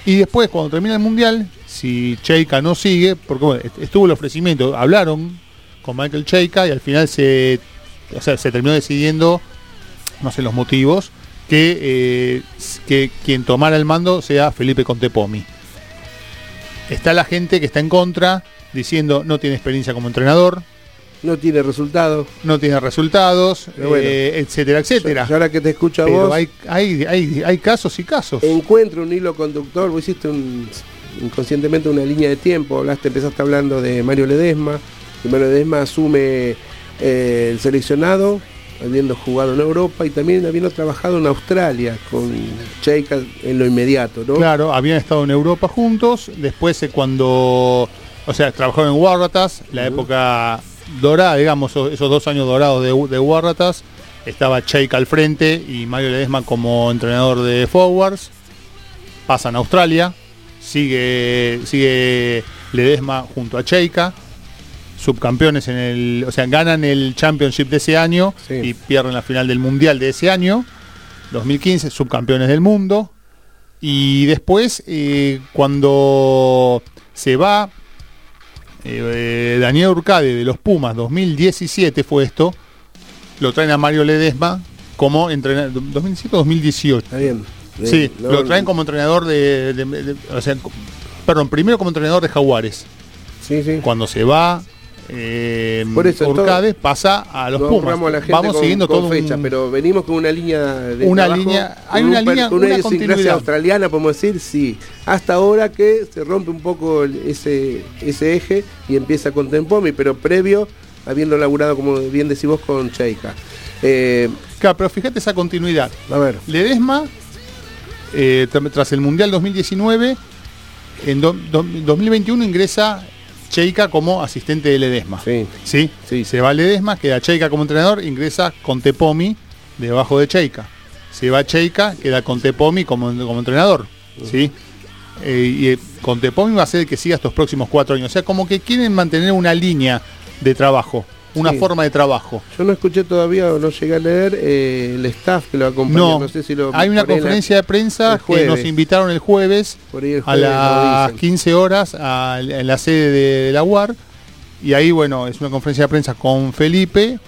y después cuando termina el mundial, si Cheika no sigue, porque estuvo el ofrecimiento, hablaron con Michael Cheika y al final se, se terminó decidiendo, no sé los motivos, que, eh, que quien tomara el mando sea Felipe Contepomi. Está la gente que está en contra, diciendo no tiene experiencia como entrenador, no tiene resultados. No tiene resultados, eh, etcétera, etcétera. ahora que te escucho a vos. Hay, hay, hay, casos y casos. Encuentro un hilo conductor, vos hiciste un, inconscientemente una línea de tiempo, hablaste, empezaste hablando de Mario Ledesma, y Mario Ledesma asume eh, el seleccionado, habiendo jugado en Europa y también habiendo trabajado en Australia con Cheika en lo inmediato, ¿no? Claro, habían estado en Europa juntos, después cuando, o sea, trabajaron en Waratahs, la época dorada, digamos, esos, esos dos años dorados de, de Warratas. Estaba Cheika al frente y Mario Ledesma como entrenador de forwards. Pasan a Australia. Sigue, sigue Ledesma junto a Cheika. Subcampeones en el. O sea, ganan el Championship de ese año Sí. y pierden la final del Mundial de ese año. 2015, subcampeones del mundo. Y después, eh, cuando se va eh, Daniel Urcade de los Pumas, 2017 fue esto, lo traen a Mario Ledesma como entrenador, 2017 o 2018. Está bien. Sí, no- lo traen como entrenador de, de- de- o sea, perdón, primero como entrenador de Jaguares. Sí, sí. Cuando se va eh, Por eso, Urcade pasa a los No Pumas. a la gente Vamos con, siguiendo con todo fecha, un- pero venimos con una línea de Una trabajo, línea- hay una línea- con una una australiana, podemos decir, sí. Hasta ahora que se rompe un poco ese, ese eje y empieza con Tempomi, pero previo, habiendo laburado, como bien decís vos, con Cheika. Eh, Claro, pero fíjate esa continuidad. a ver, Ledesma, eh, tra- tras el Mundial 2019, en do- do- 2021 ingresa Cheika como asistente de Ledesma. sí. ¿Sí? Sí. Se va Ledesma, queda Cheika como entrenador, ingresa Contepomi debajo de Cheika. Se va Cheika, queda Contepomi como, como entrenador. ¿Sí? Eh, y eh, Contepomi va a ser el que siga estos próximos cuatro años. O sea, como que quieren mantener una línea de trabajo, una Sí. forma de trabajo. Yo no escuché todavía o no llegué a leer eh, el staff que lo acompaña. No, No, sé si lo. hay una la- conferencia de prensa que nos invitaron el jueves por ahí el a jueves lo las dicen. 15 horas a- en la sede de, de la UAR y ahí bueno es una conferencia de prensa con Felipe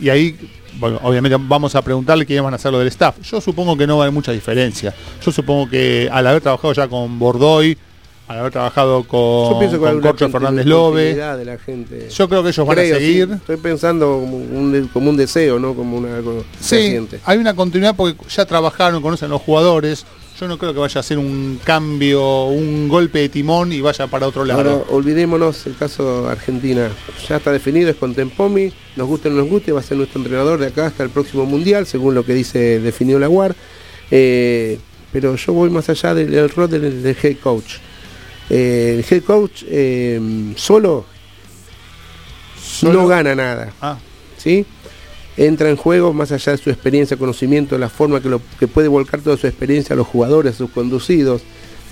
y ahí bueno, obviamente vamos a preguntarle quiénes van a hacer lo del staff yo supongo que no va a haber mucha diferencia yo supongo que al haber trabajado ya con Bordoy al haber trabajado con, con Corcho Fernández Lobe continuidad de la gente. yo creo que ellos van Creo, a sí. seguir Estoy pensando como un, como un deseo, ¿no? Como una, algo Sí, hay una continuidad porque ya trabajaron, conocen los jugadores. Yo no creo que vaya a ser un cambio, un golpe de timón y vaya para otro lado. Ahora, olvidémonos el caso Argentina. Ya está definido, es con Tempomi. Nos guste o no nos guste, va a ser nuestro entrenador de acá hasta el próximo mundial, según lo que dice definió la UAR. Eh, pero yo voy más allá del, del rol del, del head coach. Eh, el head coach eh, solo, Solo- no gana nada. Ah, ¿sí? Entra en juego más allá de su experiencia, conocimiento, la forma que, lo, que puede volcar toda su experiencia a los jugadores, a sus conducidos.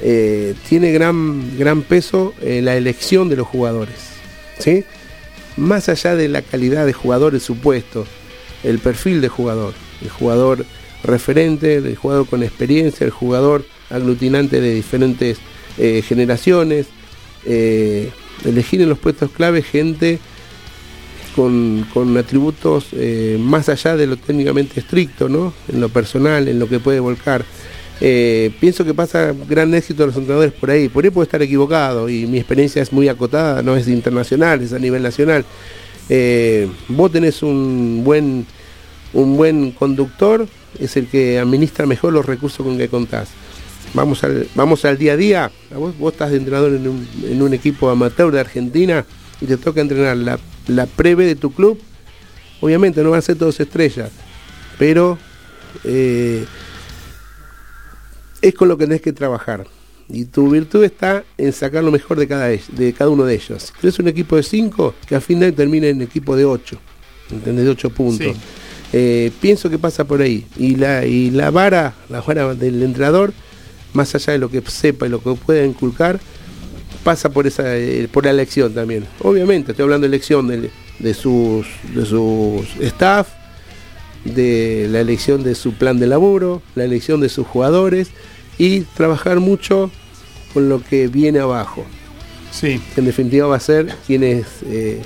Eh, tiene gran, gran peso la elección de los jugadores, ¿sí? Más allá de la calidad de jugadores supuesto, el perfil de jugador, el jugador referente, el jugador con experiencia, el jugador aglutinante de diferentes eh, generaciones, eh, elegir en los puestos clave gente con, con atributos eh, más allá de lo técnicamente estricto, ¿no? En lo personal, en lo que puede volcar. Eh, pienso que pasa gran éxito de los entrenadores por ahí. Por ahí puedo estar equivocado y mi experiencia es muy acotada, no es internacional, es a nivel nacional. Vos tenés un buen, un buen conductor, es el que administra mejor los recursos con que contás. Vamos al, vamos al día a día. Vos, vos estás de entrenador en un, en un equipo amateur de Argentina y te toca entrenar la, la preve de tu club. Obviamente no van a ser todos estrellas, pero eh, es con lo que tenés que trabajar. Y tu virtud está en sacar lo mejor de cada, de cada uno de ellos. Si tienes un equipo de 5, que al final termine en equipo de 8, ¿entendés? De 8 puntos. Sí. Eh, pienso que pasa por ahí. Y la, y la vara, la vara del entrenador, más allá de lo que sepa y lo que pueda inculcar, pasa por esa eh, por la elección también. Obviamente, estoy hablando de elección de, de sus de sus staff, de la elección de su plan de laburo, la elección de sus jugadores y trabajar mucho con lo que viene abajo. sí. que En definitiva va a ser quien es eh,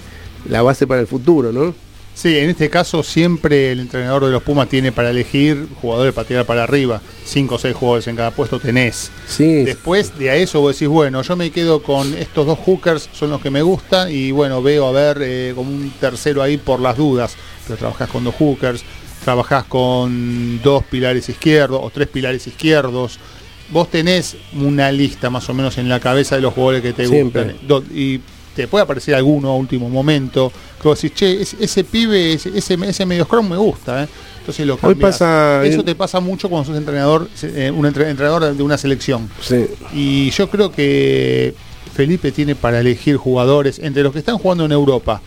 la base para el futuro, ¿no? Sí, en este caso siempre el entrenador de los Pumas tiene para elegir jugadores para tirar para arriba. Cinco o seis jugadores en cada puesto tenés. Sí, Después de a eso vos decís, bueno, yo me quedo con estos dos hookers, son los que me gustan, y bueno, veo a ver eh, como un tercero ahí por las dudas. Pero trabajás con dos hookers, trabajás con dos pilares izquierdos o tres pilares izquierdos. Vos tenés una lista más o menos en la cabeza de los jugadores que te Siempre. gustan. Y te puede aparecer alguno a último momento. Que vos decís, che, ese, ese pibe, ese, ese, ese medio scrum me gusta, ¿eh? Entonces lo Hoy pasa Eso te pasa mucho cuando sos entrenador, eh, un entre- entrenador de una selección. sí. Y yo creo que Felipe tiene para elegir jugadores entre los que están jugando en Europa.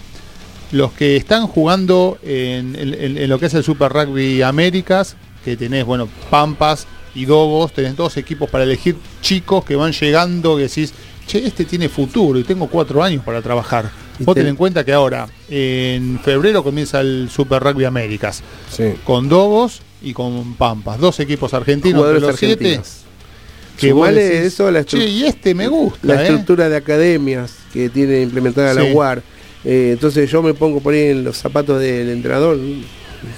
los que están jugando en, en- en lo que es el Super Rugby Américas, que tenés, bueno, Pampas y Dogos, tenés dos equipos para elegir chicos que van llegando, que decís, che, este tiene futuro y tengo cuatro años para trabajar. Y Vos te- ten en cuenta que ahora, en febrero comienza el Super Rugby Américas, Sí. con Dogos y con Pampas, dos equipos argentinos Jugadores de los siete. argentinos. Que vos Sumale decís, eso la che, y este me gusta, la ¿eh? estructura de academias que tiene implementada la. UAR. Eh, entonces yo me pongo por ahí en los zapatos del entrenador,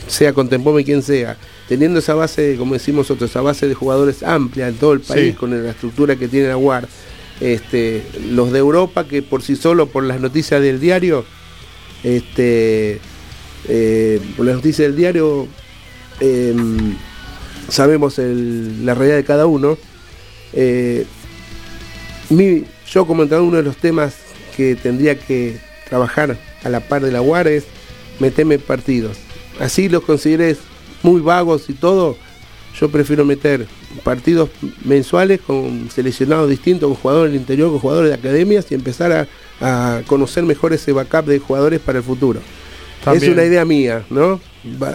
sea con Tempome quien sea, teniendo esa base, como decimos nosotros, esa base de jugadores amplia en todo el país, Sí. con la estructura que tiene la UAR. Este, los de Europa que por sí solo, por las noticias del diario, este, eh, por las noticias del diario, em, sabemos la realidad de cada uno. Eh, mi- yo como uno de los temas que tendría que trabajar a la par de la UAR es meterme partidos. Así los consideres muy vagos y todo, yo prefiero meter partidos mensuales con seleccionados distintos, con jugadores del interior, con jugadores de academias y empezar a, a conocer mejor ese backup de jugadores para el futuro. También. Es una idea mía, ¿no?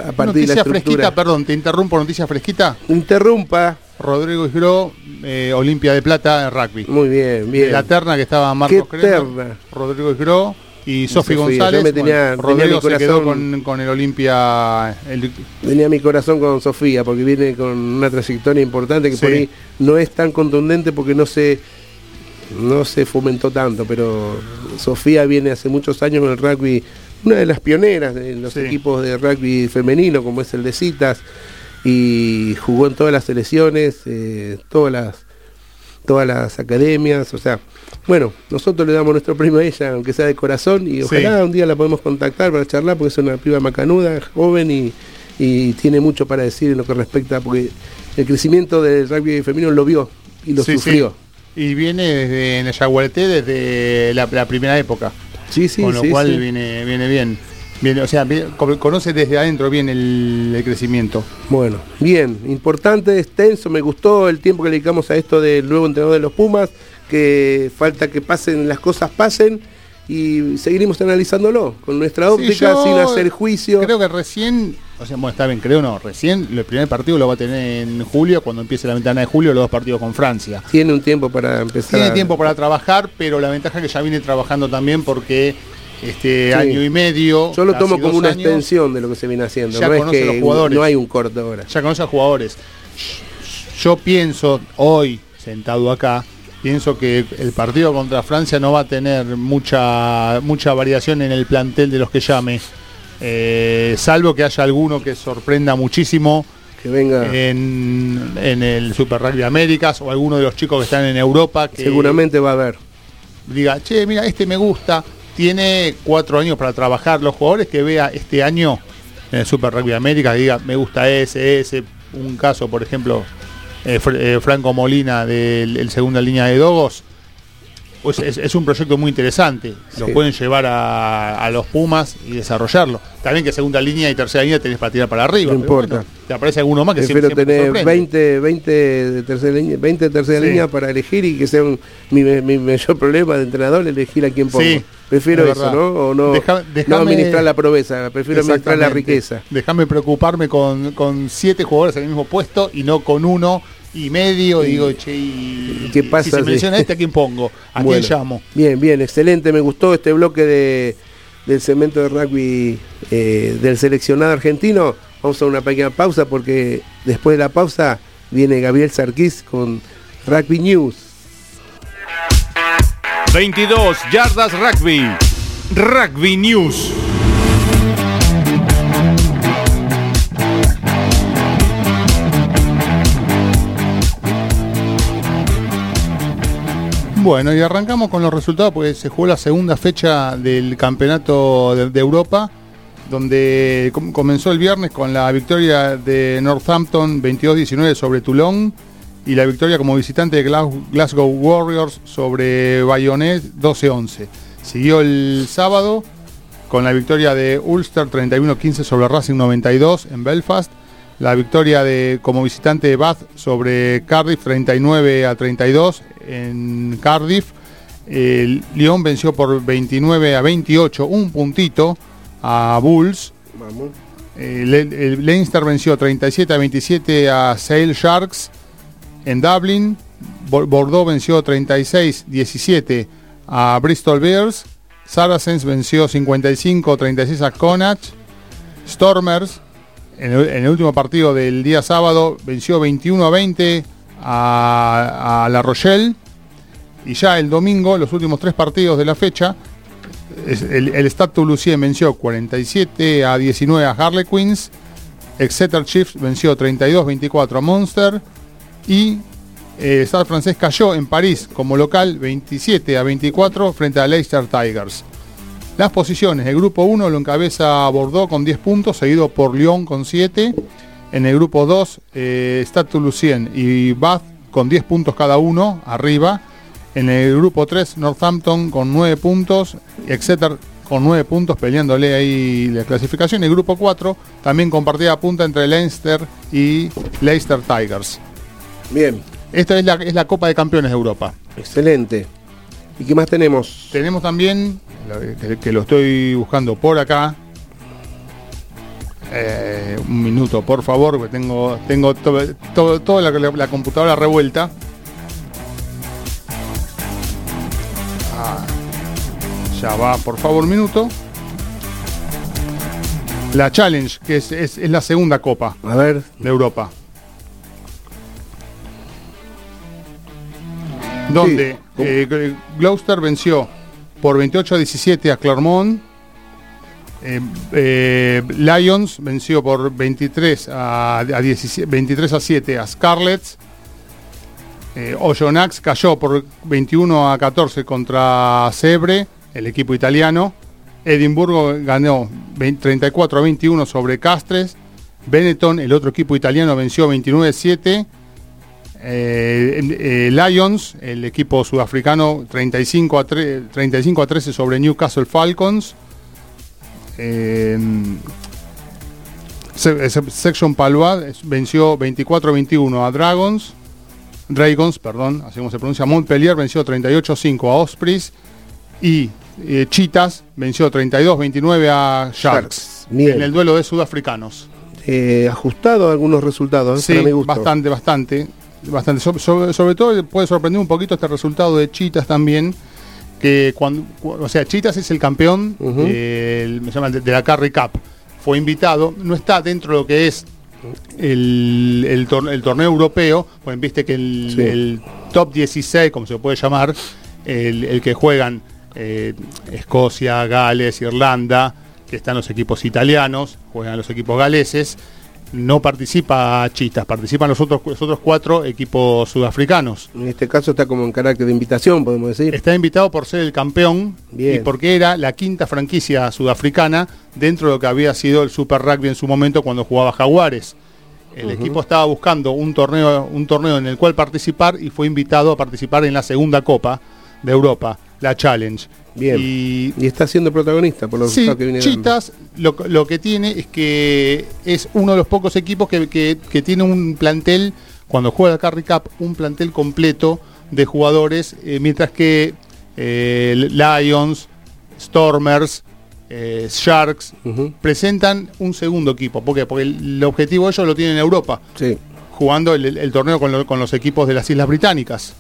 A partir de la estructura. fresquita, perdón, te interrumpo, noticia fresquita. Interrumpa. Rodrigo Isgro, eh, Olimpia de Plata en rugby. Muy bien, bien. La terna que estaba Marcos Qué Kremer, terna. Rodrigo Isgro y Sofi Sofía, González. yo me tenía- Bueno, tenía Rodrigo mi se quedó corazón- con, con el Olimpia. el- Tenía mi corazón con Sofía, porque viene con una trayectoria importante que por ahí no es tan contundente porque no se, no se fomentó tanto, pero Sofía viene hace muchos años con el rugby, una de las pioneras de los Sí. equipos de rugby femenino, como es el de Citas, y jugó en todas las selecciones, eh, todas las todas las academias, o sea, bueno, nosotros le damos nuestro premio a ella, aunque sea de corazón, y ojalá un día la podemos contactar para charlar, porque es una piba macanuda, joven y, y tiene mucho para decir en lo que respecta, porque el crecimiento del rugby femenino lo vio y lo Sí, sí. sufrió. Y viene desde en el Yaguareté desde la, la primera época. Sí, sí, con lo sí, cual sí. viene viene bien. O sea, conoce desde adentro bien el, el crecimiento. Bueno, bien, importante, extenso, me gustó el tiempo que le dedicamos a esto del nuevo entrenador de los Pumas, que falta que pasen, las cosas pasen y seguiremos analizándolo con nuestra óptica, sin hacer juicio. Creo que recién, o sea, bueno, está bien, creo no, recién el primer partido lo va a tener en julio, cuando empiece la ventana de julio, los dos partidos con Francia. Tiene un tiempo para empezar. Tiene a- tiempo para trabajar, pero la ventaja es que ya viene trabajando también porque este Sí. año y medio. Yo lo tomo como una años, extensión de lo que se viene haciendo. Ya no es conoce que los jugadores. no hay un corto ahora. Ya conoce a jugadores. Yo pienso, hoy, sentado acá, pienso que el partido contra Francia no va a tener mucha, mucha variación en el plantel de los que llame. Eh, salvo que haya alguno que sorprenda muchísimo Que venga. en, en el Super Rugby Américas o alguno de los chicos que están en Europa que Seguramente va a haber. diga, che, mira, este me gusta, tiene cuatro años para trabajar. Los jugadores que vea este año en el Super Rugby América, diga, me gusta ese, ese, un caso, por ejemplo, Franco Molina del el segunda línea de Dogos, pues es, es un proyecto muy interesante. Lo pueden llevar a, a los Pumas y desarrollarlo. También que segunda línea y tercera línea tenés para tirar para arriba. No importa. bueno, te aparece alguno más que Prefiero siempre, tener sorprende. 20, 20 de tercera línea, 20 de tercera Sí. línea para elegir y que sea un- mi, mi mayor problema de entrenador elegir a quién pongo. Sí, prefiero es eso. ¿no? O no, Deja- no déjame- administrar la proveza, prefiero administrar la riqueza. Déjame preocuparme con, con siete jugadores en el mismo puesto y no con uno y medio. Digo, che, y, ¿Qué pasa si se menciona este, ¿a quién pongo? ¿A Bueno, quién llamo? Bien, bien, excelente. Me gustó este bloque de, del segmento de rugby eh, del seleccionado argentino. Vamos a una pequeña pausa porque después de la pausa viene Gabriel Sarquís con Rugby News. 22 yardas rugby. Rugby News. Bueno, y arrancamos con los resultados porque se jugó la segunda fecha del campeonato de, Europa, donde com- comenzó el viernes con la victoria de Northampton 22-19 sobre Toulon y la victoria como visitante de Glas- Glasgow Warriors sobre Bayonnet 12-11. Siguió el sábado con la victoria de Ulster 31-15 sobre Racing 92 en Belfast, la victoria de como visitante de Bath sobre Cardiff 39 a 32 en Cardiff. El Lyon venció por 29 a 28, un puntito a Bulls. Vamos. Le- el Leinster venció 37 a 27 a Sale Sharks en Dublin. Bo- Bordeaux venció 36-17 a Bristol Bears. Saracens venció 55-36 a Connacht. Stormers, en el, último partido del día sábado, venció 21 a 20 a, a La Rochelle. Y ya el domingo, los últimos tres partidos de la fecha, el, el Stade Toulousain venció 47 a 19 a Harlequins. Exeter Chiefs venció 32-24 a Monster. Y eh, el Stade francés cayó en París como local 27 a 24 frente a Leicester Tigers. Las posiciones, el grupo 1 lo encabeza Bordeaux con 10 puntos, seguido por Lyon con 7. En el grupo 2, eh, Stade Toulousain y Bath con 10 puntos cada uno, arriba. En el grupo 3, Northampton con 9 puntos, Exeter con 9 puntos, peleándole ahí la clasificación. El grupo 4 también compartida punta entre Leinster y Leicester Tigers. Bien, Esta es la, es la Copa de Campeones de Europa. excelente. ¿Y qué más tenemos? Tenemos también, que, lo estoy buscando por acá. Eh, un minuto, por favor, que tengo, tengo to- to- toda la, la computadora revuelta. Ah, ya va, por favor, un minuto. La Challenge, que es, es- es la segunda copa A ver, de Europa. Donde Sí. Eh, Gloucester venció por 28 a 17 a Clermont. Eh, eh, Lions venció por 23 a, a 17 23 a 7 a Scarlets. Oyonnax cayó por 21 a 14 contra Sebre, el equipo italiano. Edimburgo ganó 20 34 a 21 sobre Castres. Benetton, el otro equipo italiano, venció 29 a 7. Eh, eh, Lions, el equipo sudafricano, 35 a, 3, 35 a 13 sobre Newcastle Falcons. Eh, Se- Section Palois venció 24 a 21 a Dragons. Dragons, perdón, así como se pronuncia. Montpellier venció 38 a 5 a Ospreys. Y eh, Chitas venció 32 a 29 a Sharks. En el duelo de sudafricanos. eh, ajustado algunos resultados, ¿eh? Sí, para mi gusto. bastante, bastante. Bastante. So- sobre, sobre todo puede sorprender un poquito este resultado de Chitas también. Que cuando, cu- o sea, Chitas es el campeón me llama, de, de la Carry Cup. Fue invitado, no está dentro de lo que es el, el tor- el torneo europeo. Pues viste que el, Sí. el top 16, como se puede llamar, el, el que juegan eh, Escocia, Gales, Irlanda, que están los equipos italianos, juegan los equipos galeses no participa Chitas, participan los otros, los otros cuatro equipos sudafricanos. En este caso está como en carácter de invitación, podemos decir. Está invitado por ser el campeón Bien. y porque era la quinta franquicia sudafricana dentro de lo que había sido el Super Rugby en su momento cuando jugaba Jaguares. El equipo estaba buscando un torneo, un torneo en el cual participar y fue invitado a participar en la segunda Copa de Europa, la Challenge. Bien. Y Y está siendo protagonista por los Sí, que viene. Chitas lo, lo que tiene es que es uno de los pocos equipos que, que- que tiene un plantel, cuando juega el Carry Cup, un plantel completo de jugadores, eh, mientras que eh, Lions, Stormers, eh, Sharks presentan un segundo equipo. ¿Por qué? Porque el, el objetivo ellos lo tienen en Europa, Sí. jugando el, el torneo con, lo- con los equipos de las Islas Británicas.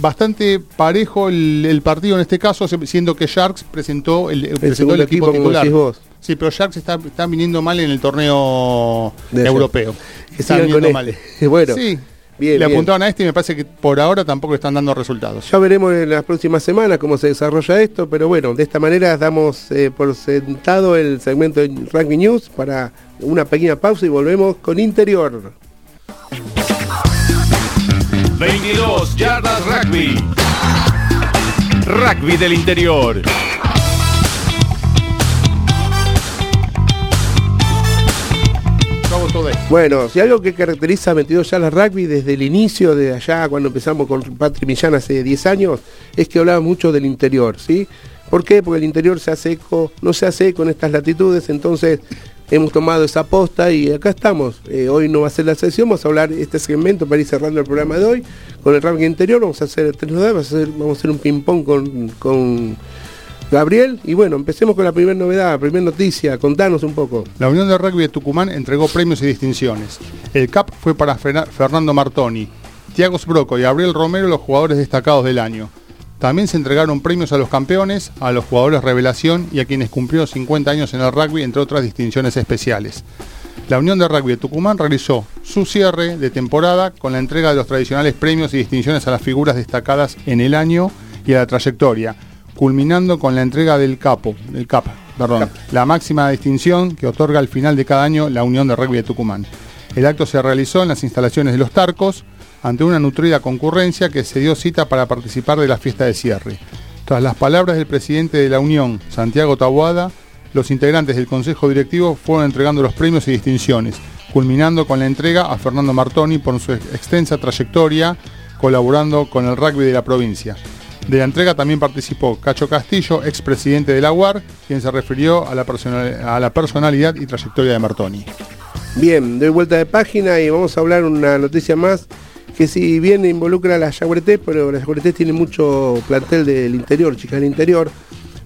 Bastante parejo el, el partido en este caso, siendo que Sharks presentó el, El presentó el equipo, equipo, como titular. decís vos. Sí, pero Sharks está, está viniendo mal en el torneo De europeo. Que Está viniendo mal. este. Bueno, sí, bien, le bien. apuntaban a este y me parece que por ahora tampoco están dando resultados. Ya veremos en las próximas semanas cómo se desarrolla esto, pero bueno, de esta manera damos eh, por sentado el segmento de Rugby News para una pequeña pausa y volvemos con Interior. 22 yardas rugby. Rugby del interior. Bueno, si algo que caracteriza a 22 Yalas Rugby desde el inicio, de allá cuando empezamos con Patri Millán hace 10 años, es que hablaba mucho del interior, ¿sí? ¿Por qué? Porque el interior se hace eco, no se hace eco en estas latitudes, entonces hemos tomado esa posta y acá estamos. Eh, hoy no va a ser la sesión, vamos a hablar este segmento para ir cerrando el programa de hoy con el rugby interior, vamos a hacer tres novedades, vamos a hacer, vamos a hacer un ping-pong con, con Gabriel, y bueno, empecemos con la primera novedad, la primera noticia, contanos un poco. La Unión de Rugby de Tucumán entregó premios y distinciones. El CAP fue para Fernando Martoni, Tiago Sbroco y Gabriel Romero los jugadores destacados del año. También se entregaron premios a los campeones, a los jugadores revelación y a quienes cumplieron 50 años en el rugby, entre otras distinciones especiales. La Unión de Rugby de Tucumán realizó su cierre de temporada con la entrega de los tradicionales premios y distinciones a las figuras destacadas en el año y a la trayectoria, culminando con la entrega del capo, del CAP, perdón, la máxima distinción que otorga al final de cada año la Unión de Rugby de Tucumán. El acto se realizó en las instalaciones de los Tarcos, ante una nutrida concurrencia que se dio cita para participar de la fiesta de cierre. Tras las palabras del presidente de la Unión, Santiago Tabuada, los integrantes del Consejo Directivo fueron entregando los premios y distinciones, culminando con la entrega a Fernando Martoni por su extensa trayectoria colaborando con el rugby de la provincia. De la entrega también participó Cacho Castillo, expresidente de la UAR, quien se refirió a la personalidad y trayectoria de Martoni. Bien, doy vuelta de página y vamos a hablar una noticia más que si bien involucra a la Yaguaretés, pero la Yaguaretés tiene mucho plantel del interior, chicas del interior,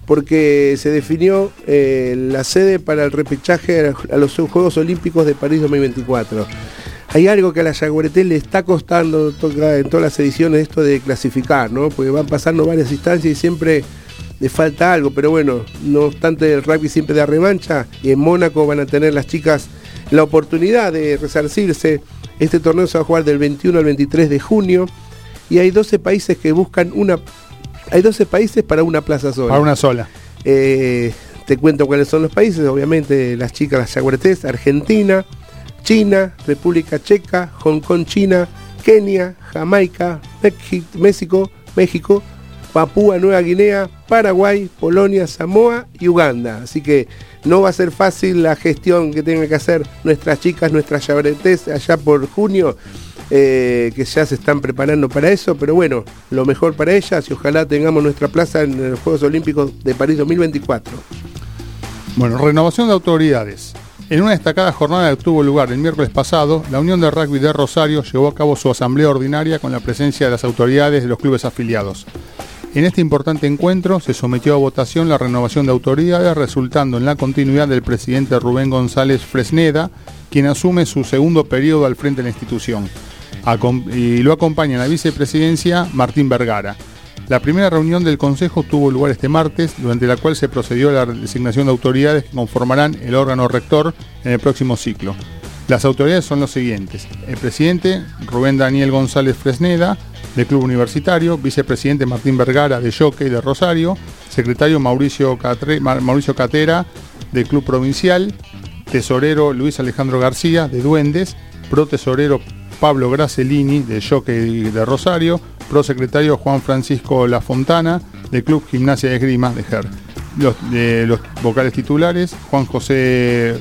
porque se definió eh, la sede para el repechaje a los Juegos Olímpicos de París 2024 hay algo que a la Yaguareté le está costando en todas las ediciones esto de clasificar, ¿no? Porque van pasando varias instancias y siempre le falta algo, pero bueno, no obstante el rugby siempre da revancha y en Mónaco van a tener las chicas la oportunidad de resarcirse. Este torneo se va a jugar del 21 al 23 de junio y hay 12 países que buscan una... Hay 12 países para una plaza sola. Para una sola. Eh, te cuento cuáles son los países, obviamente las chicas, las yaguaretés, Argentina, China, República Checa, Hong Kong, China, Kenia, Jamaica, México, México, Papúa Nueva Guinea, Paraguay, Polonia, Samoa y Uganda. Así que no va a ser fácil la gestión que tengan que hacer nuestras chicas, nuestras llaveretes allá por junio, eh, que ya se están preparando para eso, pero bueno, lo mejor para ellas y ojalá tengamos nuestra plaza en los Juegos Olímpicos de París 2024. Bueno, renovación de autoridades. En una destacada jornada que tuvo lugar el miércoles pasado, la Unión de Rugby de Rosario llevó a cabo su asamblea ordinaria con la presencia de las autoridades de los clubes afiliados. En este importante encuentro se sometió a votación la renovación de autoridades, resultando en la continuidad del presidente Rubén González Fresneda, quien asume su segundo periodo al frente de la institución. Y lo acompaña en la vicepresidencia Martín Vergara. La primera reunión del Consejo tuvo lugar este martes, durante la cual se procedió a la designación de autoridades que conformarán el órgano rector en el próximo ciclo. Las autoridades son los siguientes. El presidente, Rubén Daniel González Fresneda, del Club Universitario, vicepresidente Martín Vergara, de Jockey de Rosario, secretario Mauricio, Catera, del Club Provincial, tesorero Luis Alejandro García, de Duendes, protesorero Pablo Gracellini, de Jockey de Rosario, prosecretario Juan Francisco La Fontana, del Club Gimnasia de Esgrima de GER. Los, los vocales titulares, Juan José, eh,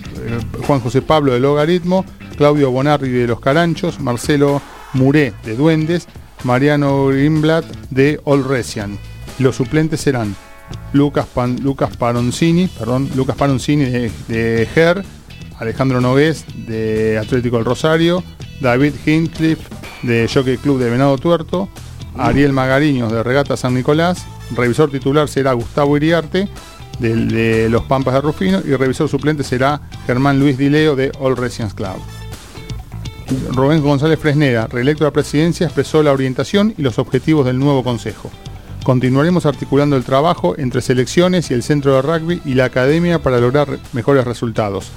Juan José Pablo de Logaritmo, Claudio Bonarri de Los Caranchos, Marcelo Muré de Duendes, Mariano Grimblatt de Olresian. Los suplentes serán Lucas, Lucas Paroncini, perdón, Lucas Paroncini de, de GER, Alejandro Nogués de Atlético del Rosario, David Hinchcliffe de Jockey Club de Venado Tuerto, Ariel Magariños de Regata San Nicolás, revisor titular será Gustavo Iriarte de, Los Pampas de Rufino y revisor suplente será Germán Luis Dileo de All Residence Club. Rubén González Fresneda, reelecto a la presidencia, expresó la orientación y los objetivos del nuevo consejo. Continuaremos articulando el trabajo entre selecciones y el centro de rugby y la academia para lograr mejores resultados.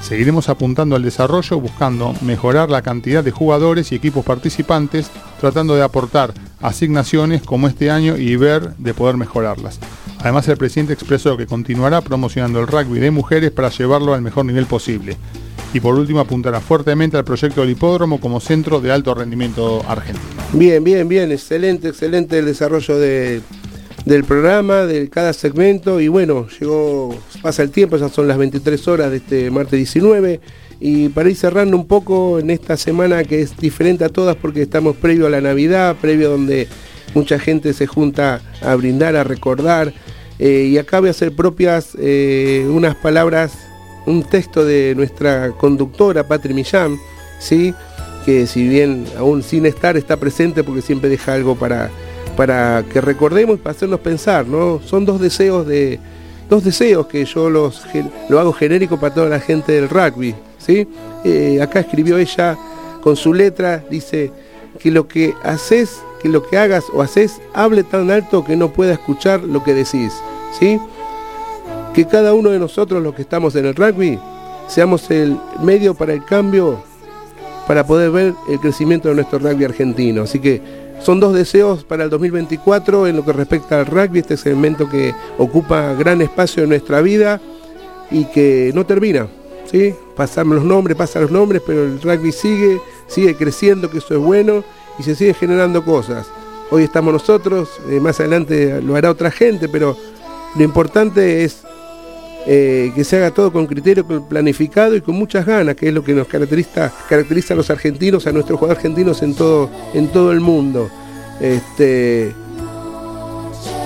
Seguiremos apuntando al desarrollo buscando mejorar la cantidad de jugadores y equipos participantes, tratando de aportar asignaciones como este año y ver de poder mejorarlas. Además, el presidente expresó que continuará promocionando el rugby de mujeres para llevarlo al mejor nivel posible. Y por último, apuntará fuertemente al proyecto del hipódromo como centro de alto rendimiento argentino. Bien, bien, bien, excelente, excelente el desarrollo de, del programa, de cada segmento. Y bueno, llegó, pasa el tiempo, ya son las 23 horas de este martes 19. Y para ir cerrando un poco en esta semana que es diferente a todas porque estamos previo a la Navidad, previo donde mucha gente se junta a brindar, a recordar. Eh, y acá voy a hacer propias eh, unas palabras, un texto de nuestra conductora, Patri Millán, ¿sí? que si bien aún sin estar está presente porque siempre deja algo para para que recordemos y para hacernos pensar, ¿no? Son dos deseos de dos deseos que yo los lo hago genérico para toda la gente del rugby, ¿sí? Eh, acá escribió ella con su letra, dice que lo que haces, que lo que hagas o haces hable tan alto que no pueda escuchar lo que decís, ¿sí? Que cada uno de nosotros los que estamos en el rugby seamos el medio para el cambio para poder ver el crecimiento de nuestro rugby argentino. Así que son dos deseos para el 2024 en lo que respecta al rugby, este segmento que ocupa gran espacio en nuestra vida y que no termina. ¿sí? Pasan los nombres, pasan los nombres, pero el rugby sigue, sigue creciendo, que eso es bueno, y se sigue generando cosas. Hoy estamos nosotros, eh, más adelante lo hará otra gente, pero lo importante es eh, que se haga todo con criterio planificado y con muchas ganas, que es lo que nos caracteriza, caracteriza a los argentinos, a nuestros jugadores argentinos en todo, en todo el mundo. Este,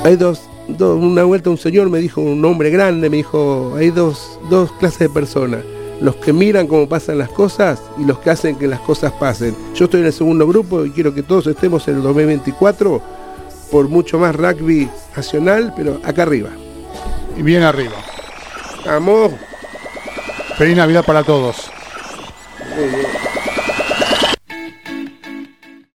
hay dos, una vuelta un señor me dijo, un hombre grande, me dijo, hay dos, dos clases de personas, los que miran cómo pasan las cosas y los que hacen que las cosas pasen. Yo estoy en el segundo grupo y quiero que todos estemos en el 2024 por mucho más rugby nacional, pero acá arriba. Y bien arriba. Amor. Feliz Navidad para todos.